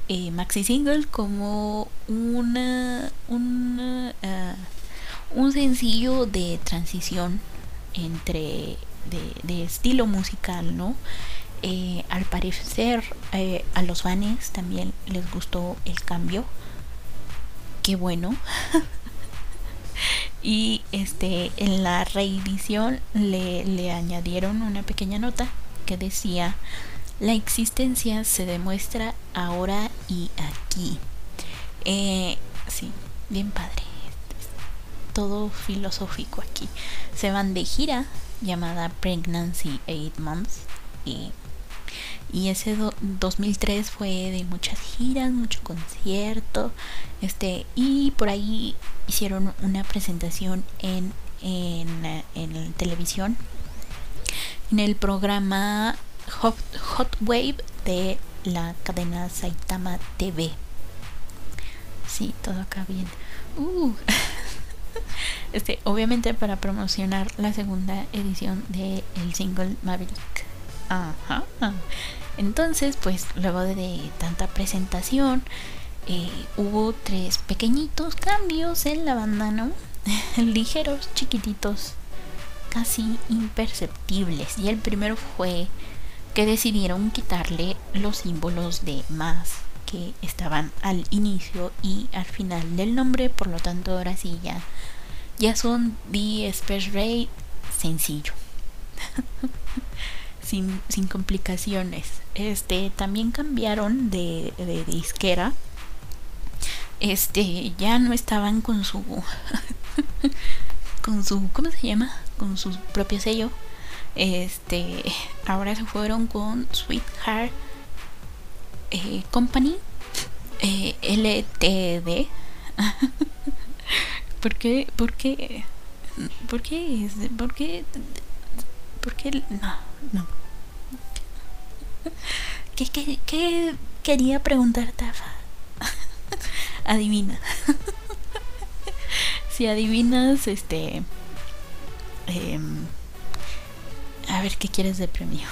eh, maxi single como una, una uh, un sencillo de transición entre de, de estilo musical, ¿no? Eh, al parecer eh, a los fans también les gustó el cambio. Qué bueno. y este en la reedición le, le añadieron una pequeña nota que decía la existencia se demuestra ahora y aquí. Eh, sí, bien padre. Todo filosófico aquí. Se van de gira llamada Pregnancy 8 Months y y ese 2003 fue de muchas giras, mucho concierto, este y por ahí hicieron una presentación en en, en televisión en el programa Hot, Hot Wave de la cadena Saitama TV. Sí, todo acá bien. Uh. Este, obviamente para promocionar la segunda edición de el single Maverick. Ajá. Entonces, pues luego de tanta presentación, eh, hubo tres pequeñitos cambios en la banda, ¿no? Ligeros, chiquititos, casi imperceptibles. Y el primero fue que decidieron quitarle los símbolos de más que estaban al inicio y al final del nombre, por lo tanto ahora sí ya, ya son The Space Ray sencillo. sin, sin complicaciones. Este, también cambiaron de, de disquera. Este, ya no estaban con su con su ¿cómo se llama? con su propio sello. Este, ahora se fueron con Sweetheart eh, Company eh, LTD. ¿Por qué? ¿Por qué? ¿Por qué? ¿Por qué? ¿Por qué? No, no. ¿Qué, quería preguntar, Tafa? Adivina. si adivinas, este... Eh, a ver, ¿qué quieres de premio?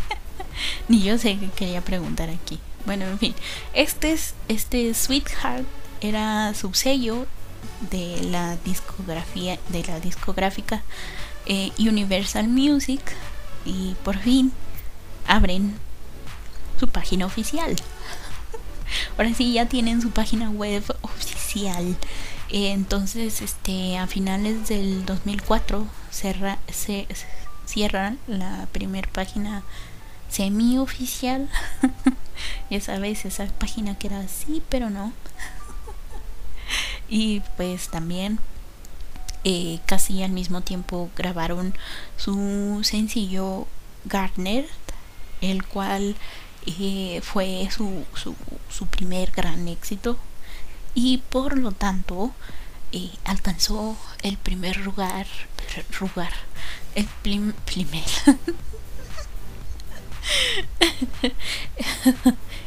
Ni yo sé qué quería preguntar aquí. Bueno, en fin. Este, es, este Sweetheart era subsello de la discografía de la discográfica eh, Universal Music y por fin abren su página oficial. Ahora sí ya tienen su página web oficial. Eh, entonces, este, a finales del 2004 cerra, se, cierran la primer página semi oficial. ya sabes, esa página que era así, pero no. y pues también eh, casi al mismo tiempo grabaron su sencillo Gardner el cual eh, fue su, su, su, primer gran éxito. Y por lo tanto eh, alcanzó el primer lugar, lugar el primer.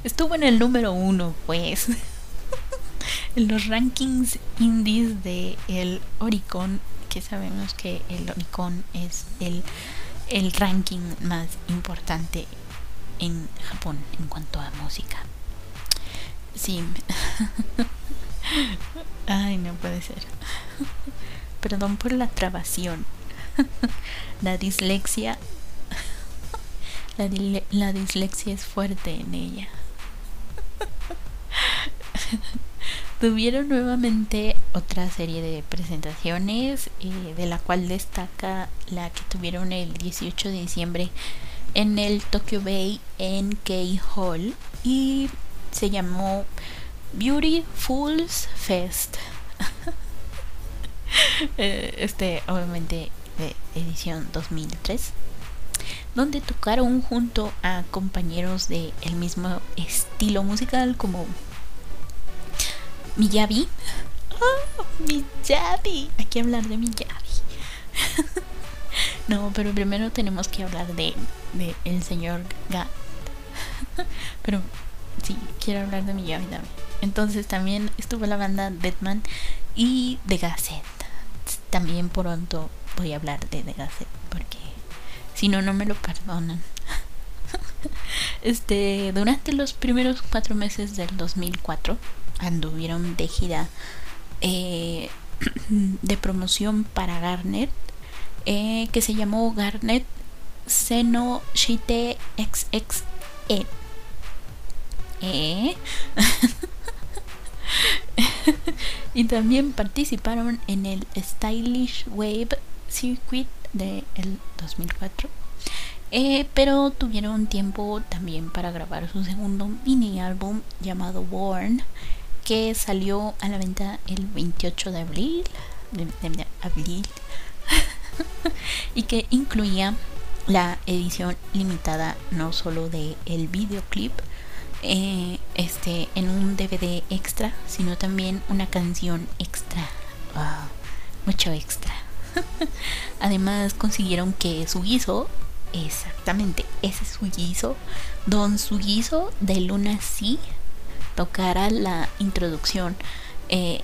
Estuvo en el número uno pues los rankings indies de el Oricon que sabemos que el Oricon es el, el ranking más importante en Japón en cuanto a música. Sí. Ay, no puede ser. Perdón por la trabación. La dislexia. La, la dislexia es fuerte en ella. Tuvieron nuevamente otra serie de presentaciones, eh, de la cual destaca la que tuvieron el 18 de diciembre en el Tokyo Bay NK Hall y se llamó Beautiful's Fest. Eh, este, obviamente, de edición 2003 donde tocaron junto a compañeros de el mismo estilo musical como Miyabi. Oh, Miyabi. Hay que hablar de Miyabi. no, pero primero tenemos que hablar de, de el señor Gat. pero sí, quiero hablar de Miyabi también. Entonces también estuvo la banda Deadman y The Gazette. También pronto voy a hablar de The Gazette porque si no, no me lo perdonan. este, durante los primeros cuatro meses del 2004 anduvieron de gira eh, de promoción para Garnet eh, que se llamó Garnet Seno Shite XXE. ¿Eh? y también participaron en el Stylish Wave Circuit del 2004. Eh, pero tuvieron tiempo también para grabar su segundo mini álbum llamado Born, que salió a la venta el 28 de abril, y que incluía la edición limitada no solo de el videoclip eh, este en un DVD extra sino también una canción extra. Mucho extra. Además consiguieron que su guiso exactamente ese Sugizo, Don Sugizo de Luna sí tocara la introducción eh,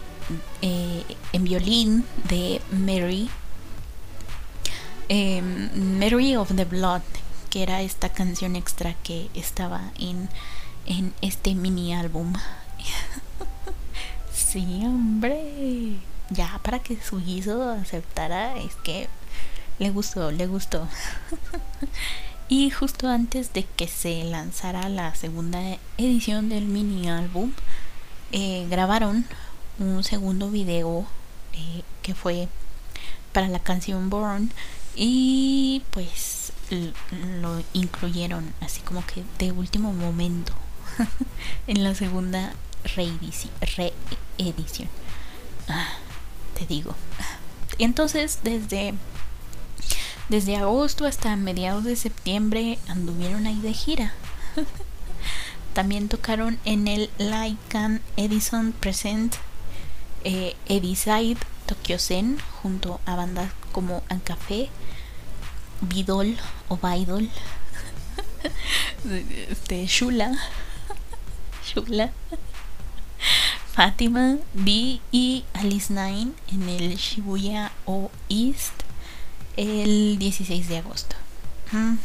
eh, en violín de Mary, em, Mary of the Blood, que era esta canción extra que estaba en, en este mini álbum. sí, hombre ya para que su guiso aceptara es que le gustó, le gustó. y justo antes de que se lanzara la segunda edición del mini álbum, eh, grabaron un segundo video eh, que fue para la canción Born y pues lo incluyeron así como que de último momento en la segunda reedición. Ah digo. Entonces, desde, desde agosto hasta mediados de septiembre anduvieron ahí de gira. También tocaron en el Laikan Edison Present eh, Tokyo Zen junto a bandas como Ancafé, Bidol o Baidol, este, Shula, Shula, Fátima, B y Alice Nine en el Shibuya O East el 16 de agosto.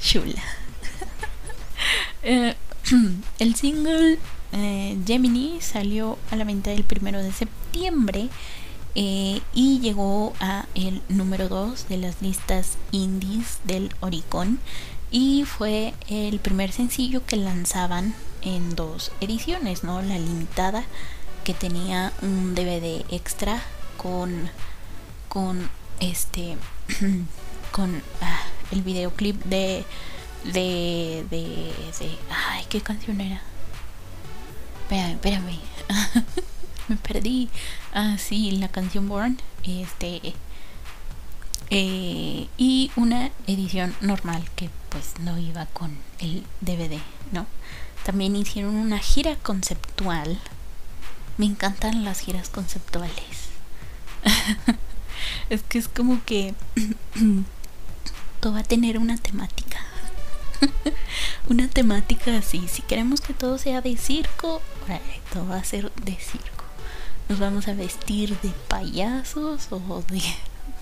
Chula. Eh, el single eh, Gemini salió a la venta el primero de septiembre eh, y llegó a el número 2 de las listas indies del Oricon y fue el primer sencillo que lanzaban en dos ediciones, ¿no? La limitada que tenía un DVD extra con con este con ah, el videoclip de de, de de ay qué canción era espérame espérame me perdí ah sí la canción Born este eh, y una edición normal que pues no iba con el DVD no también hicieron una gira conceptual. Me encantan las giras conceptuales. es que es como que todo va a tener una temática. una temática así. Si queremos que todo sea de circo, todo va a ser de circo. nos vamos a vestir de payasos o de,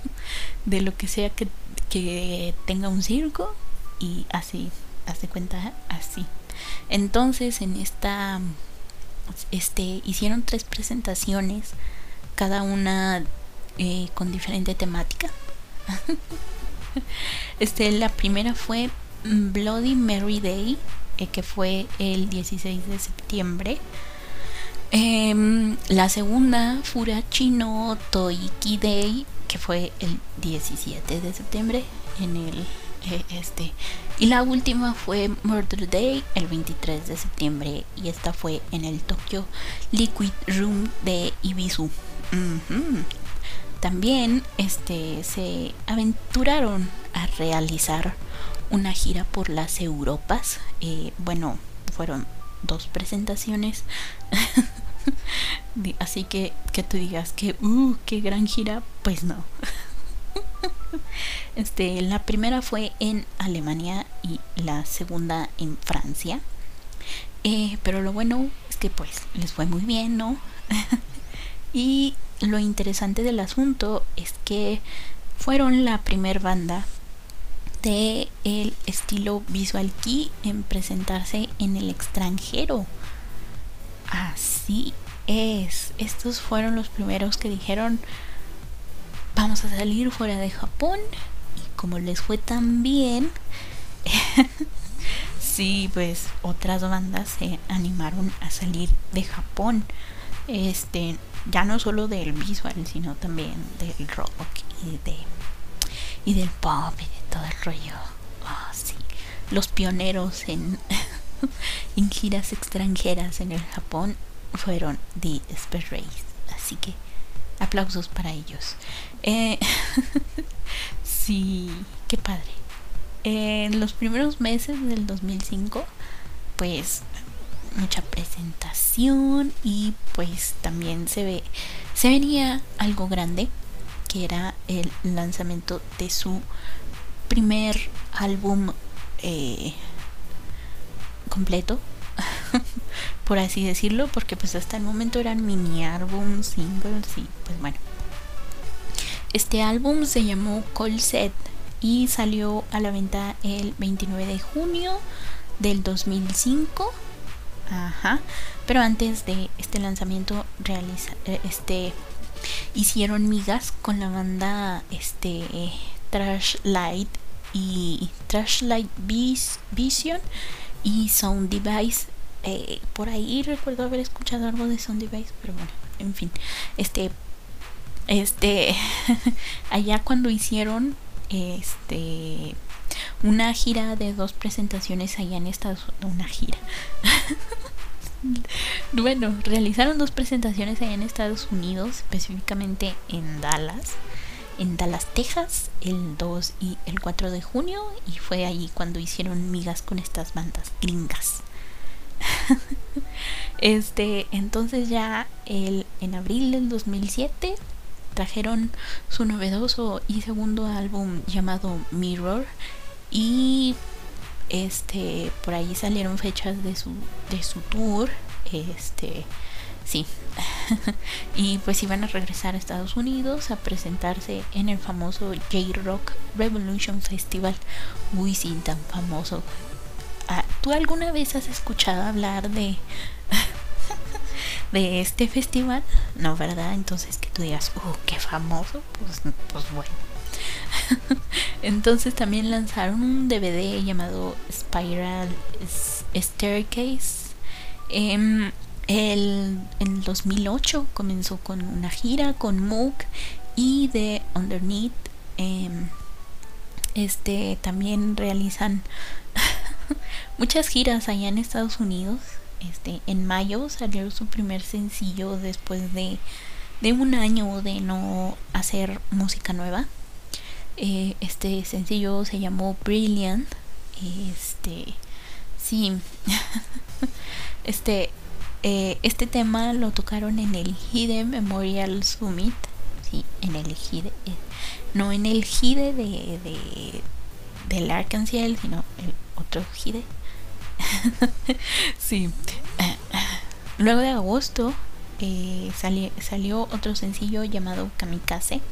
de lo que sea que, que tenga un circo y así, hace cuenta así. Entonces en esta, este, hicieron tres presentaciones, cada una eh, con diferente temática. este, la primera fue Bloody Mary Day, eh, que fue el 16 de septiembre. Em, la segunda, Furachi no Toiki Day, que fue el 17 de septiembre en el eh, este y la última fue Murder Day el 23 de septiembre y esta fue en el Tokyo Liquid Room de Ibisu. También este se aventuraron a realizar una gira por las Europas. Eh, bueno, fueron dos presentaciones. Así que que tú digas que, uh, qué gran gira, pues no. Este, la primera fue en Alemania y la segunda en Francia. Eh, pero lo bueno es que pues les fue muy bien, ¿no? y lo interesante del asunto es que fueron la primer banda de el estilo visual key en presentarse en el extranjero. Así es. Estos fueron los primeros que dijeron vamos a salir fuera de Japón y como les fue tan bien sí pues otras bandas se animaron a salir de Japón este ya no solo del visual sino también del rock y de y del pop y de todo el rollo. Oh, sí. Los pioneros en en giras extranjeras en el Japón fueron The Space así que aplausos para ellos. Eh, sí, qué padre. En los primeros meses del 2005, pues mucha presentación y pues también se ve se venía algo grande que era el lanzamiento de su primer álbum eh, completo por así decirlo porque pues hasta el momento eran mini álbums singles y pues bueno este álbum se llamó Set y salió a la venta el 29 de junio del 2005. Ajá. Pero antes de este lanzamiento realiza, eh, este hicieron migas con la banda este Trash Light y Trash Light Vision y Sound Device. Eh, por ahí recuerdo haber escuchado algo de Sound Device, pero bueno, en fin, este este, allá cuando hicieron este una gira de dos presentaciones allá en Estados Unidos, una gira. bueno, realizaron dos presentaciones allá en Estados Unidos, específicamente en Dallas, en Dallas, Texas, el 2 y el 4 de junio, y fue allí cuando hicieron migas con estas bandas gringas. este, entonces ya el, en abril del 2007 trajeron su novedoso y segundo álbum llamado Mirror y este por ahí salieron fechas de su de su tour este sí y pues iban a regresar a Estados Unidos a presentarse en el famoso J-Rock Revolution Festival uy sí tan famoso ah, ¿tú alguna vez has escuchado hablar de de este festival, no, ¿verdad? Entonces que tú digas, oh, qué famoso, pues, pues bueno. Entonces también lanzaron un DVD llamado Spiral Staircase. En el, en 2008 comenzó con una gira con Moog y de Underneath. Em, este también realizan muchas giras allá en Estados Unidos este, en mayo salió su primer sencillo después de, de un año de no hacer música nueva. Eh, este sencillo se llamó Brilliant. Este, sí, este, eh, este tema lo tocaron en el Hide Memorial Summit. Sí, en el Hide, eh, no en el Hide de, de del Arkansas, sino el otro Hide sí. Luego de agosto, eh, salió otro sencillo llamado Kamikaze.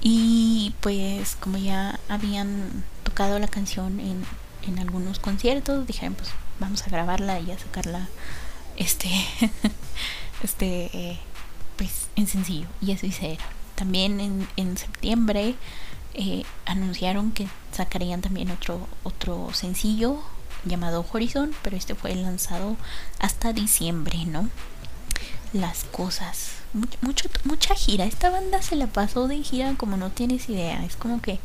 Y pues como ya habían tocado la canción en, en algunos conciertos, dijeron pues vamos a grabarla y a sacarla este este pues en sencillo y eso hicieron. También en, en septiembre eh, anunciaron que sacarían también otro otro sencillo llamado Horizon pero este fue lanzado hasta diciembre no las cosas. Mucho, mucha gira. Esta banda se la pasó de gira como no tienes idea. Es como que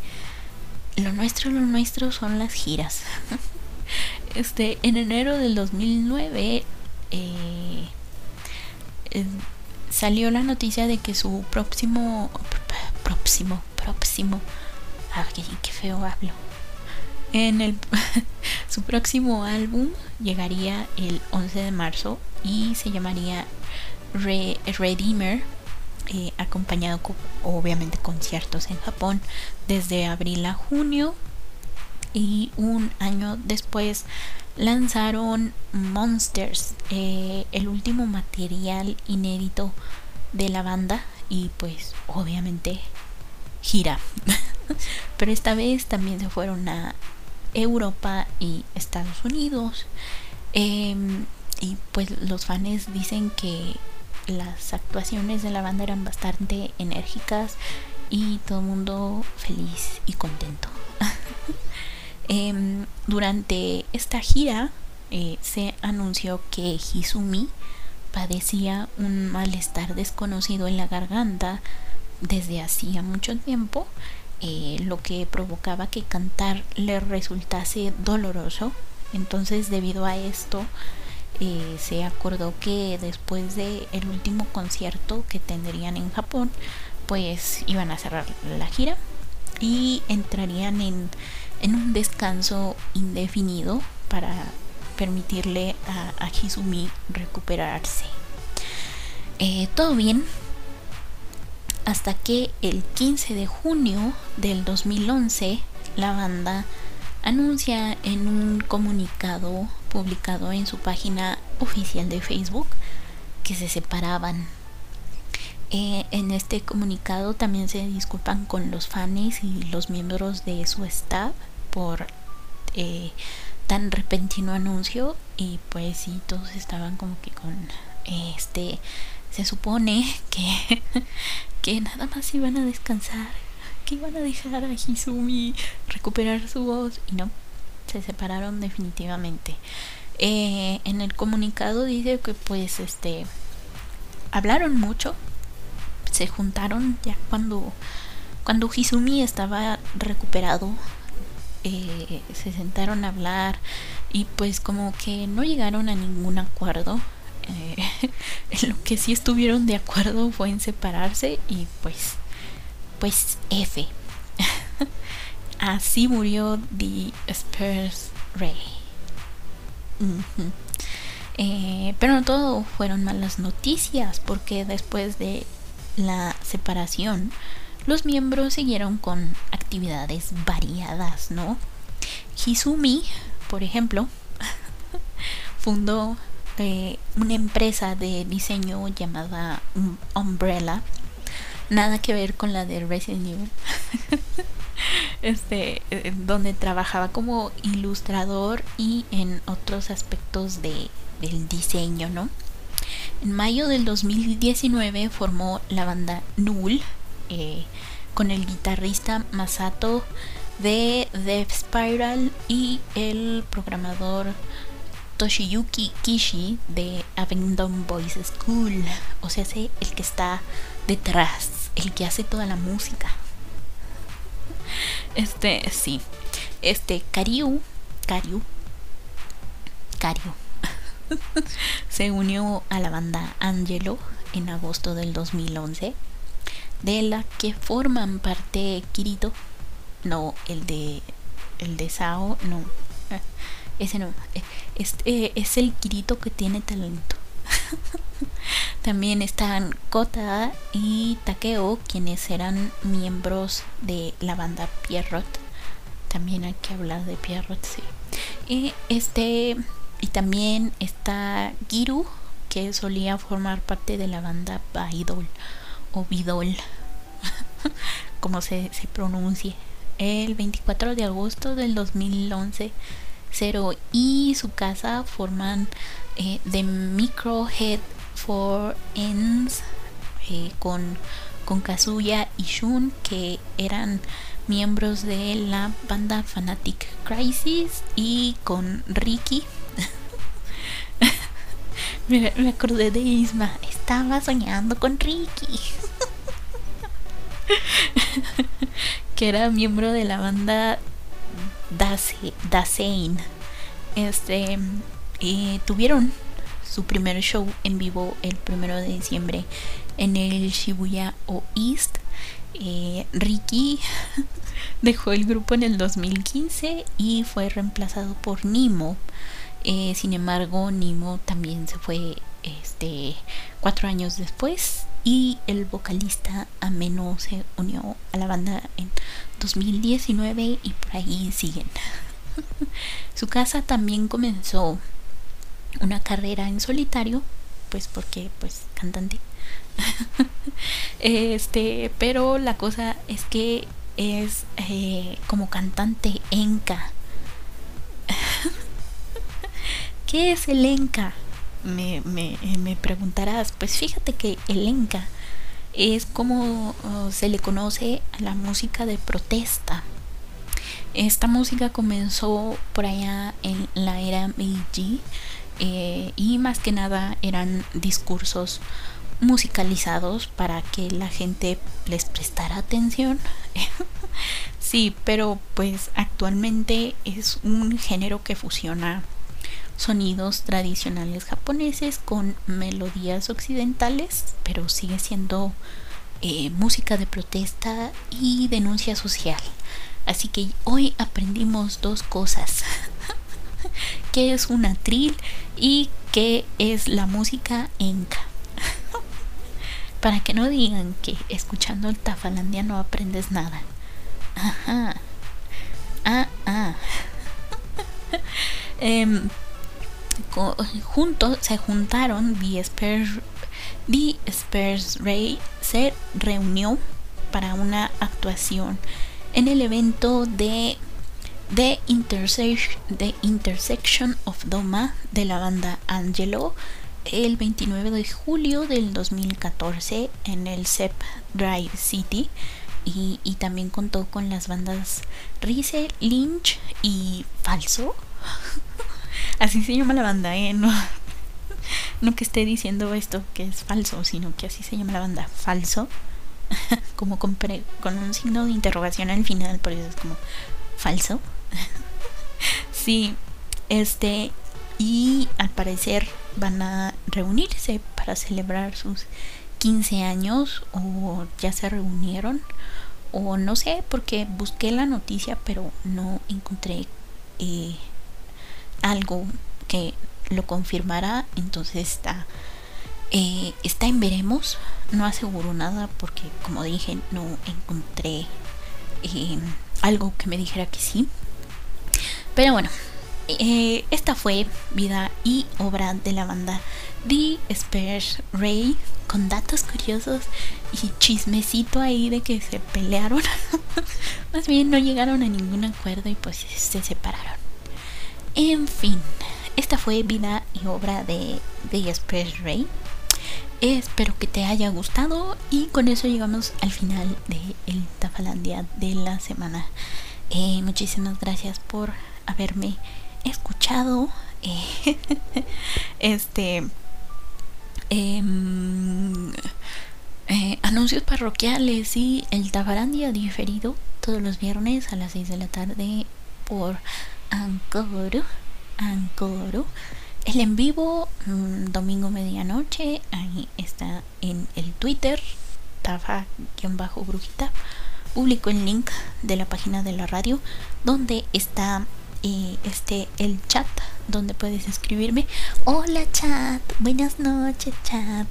lo nuestro lo nuestro son las giras. Este en enero del 2009 eh, salió la noticia de que su próximo próximo próximo ay, qué feo hablo. En el su próximo álbum llegaría el 11 de marzo y se llamaría Redeemer eh, acompañado con obviamente conciertos en Japón desde abril a junio y un año después lanzaron Monsters, eh, el último material inédito de la banda y pues obviamente gira. Pero esta vez también se fueron a Europa y Estados Unidos. Em, y pues los fans dicen que las actuaciones de la banda eran bastante enérgicas y todo el mundo feliz y contento. Em, durante esta gira eh, se anunció que Hizumi padecía un malestar desconocido en la garganta desde hacía mucho tiempo, eh, lo que provocaba que cantar le resultase doloroso. Entonces, debido a esto, eh, se acordó que después de el último concierto que tendrían en Japón, pues iban a cerrar la gira y entrarían en en un descanso indefinido para permitirle a, a Hizumi recuperarse. Eh, todo bien hasta que el 15 de junio del 2011 la banda anuncia en un comunicado publicado en su página oficial de Facebook que se separaban. Eh, en este comunicado también se disculpan con los fans y los miembros de su staff por eh, tan repentino anuncio y pues sí todos estaban como que con este se supone que que nada más iban a descansar que iban a dejar a Hizumi recuperar su voz y no se separaron definitivamente eh, en el comunicado dice que pues este hablaron mucho se juntaron ya cuando cuando Hizumi estaba recuperado eh, se sentaron a hablar y pues como que no llegaron a ningún acuerdo. Eh, lo que sí estuvieron de acuerdo fue en separarse y pues, pues F. Así murió The Spurs Ray. Eh, pero no todo fueron malas noticias porque después de la separación los miembros siguieron con actividades variadas, ¿no? Hizumi, por ejemplo, fundó eh, una empresa de diseño llamada Umbrella. Nada que ver con la de Resident Evil. este, eh, donde trabajaba como ilustrador y en otros aspectos de, del diseño, ¿no? En mayo del 2019 formó la banda Null, eh, con el guitarrista Masato de Death Spiral y el programador Toshiyuki Kishi de Abandon Boys School. O sea, el que está detrás, el que hace toda la música. Este, sí. Este, Karyu, Karyu, Karyu, se unió a la banda Angelo en agosto del 2011 de la que forman parte Kirito, no el de el de Sao, no, ese no, eh, este es el Kirito que tiene talento. También están Kota y Takeo, quienes eran miembros de la banda Pierrot. También hay que hablar de Pierrot, sí. Y este y también está Giru, que solía formar parte de la banda Baidol o Bidol, como se, se pronuncie. El 24 de agosto del 2011, Cero y su casa forman eh, The Microhead for Ends eh, con, con Kazuya y Shun, que eran miembros de la banda Fanatic Crisis, y con Ricky. me, acordé de Isma, estaba soñando con Ricky. que era miembro de la banda Dasein. Este, y tuvieron su primer show en vivo el primero de diciembre en el Shibuya O East. Eh, Ricky dejó el grupo en el 2015 y fue reemplazado por Nimo. Eh, sin embargo, Nimo también se fue este cuatro años después y el vocalista Ameno se unió a la banda en 2019 y por ahí siguen. Su casa también comenzó una carrera en solitario, pues porque pues cantante. este, pero la cosa es que es eh, como cantante enca. ¿Qué es el enca? Me, me, me, preguntarás. Pues fíjate que el enca es como oh, se le conoce a la música de protesta. Esta música comenzó por allá en la era Meiji eh, y más que nada eran discursos musicalizados para que la gente les prestara atención. sí, pero pues actualmente es un género que fusiona sonidos tradicionales japoneses con melodías occidentales, pero sigue siendo eh, música de protesta y denuncia social. Así que hoy aprendimos dos cosas. ¿Qué es un atril y qué es la música enca? Para que no digan que escuchando el Tafalandia no aprendes nada. Ajá. Ah, ah. Em, juntos se juntaron The Spurs, Ray se reunió para una actuación en el evento de The Intersection, of Doma de la banda Angelo el 29 de julio del 2014 en el CEP Drive City y, también contó con las bandas Rize, Lynch y Falso. así se llama la banda, ¿eh? No, no que esté diciendo esto que es falso, sino que así se llama la banda. Falso. como con un signo de interrogación al final, por eso es como falso. sí, este. Y al parecer van a reunirse para celebrar sus 15 años o ya se reunieron o no sé porque busqué la noticia pero no encontré eh, algo que lo confirmara entonces está eh, está en veremos no aseguro nada porque como dije no encontré eh, algo que me dijera que sí pero bueno eh, esta fue vida y obra de la banda The Spares Ray con datos curiosos y chismecito ahí de que se pelearon. Más bien no llegaron a ningún acuerdo y pues se separaron. En fin, esta fue vida y obra de The Spares Ray. Espero que te haya gustado y con eso llegamos al final de el Tafalandia de la semana. Eh, muchísimas gracias por haberme escuchado eh, este em, eh, anuncios parroquiales y el Tabarandia diferido todos los viernes a las 6 de la tarde por Ancoro Ancoro. El en vivo mm, domingo medianoche ahí está en el Twitter Tafa-brujita publico el link de la página de la radio donde está y este el chat donde puedes escribirme. Hola chat, buenas noches chat.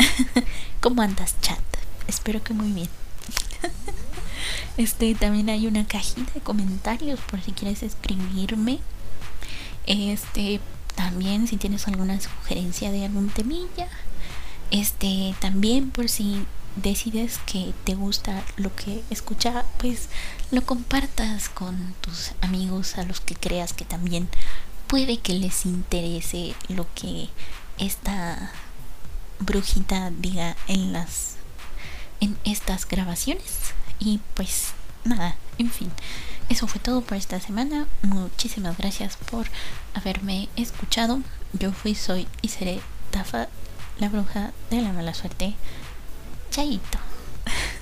¿Cómo andas chat? Espero que muy bien. Este también hay una cajita de comentarios por si quieres escribirme. Este también si tienes alguna sugerencia de algún temilla, este también por si decides que te gusta lo que escucha, pues lo compartas con tus amigos a los que creas que también puede que les interese lo que esta brujita diga en las en estas grabaciones y pues nada, en fin, eso fue todo por esta semana. Muchísimas gracias por haberme escuchado. Yo fui, soy y seré Tafa, la bruja de la mala suerte. Chaito.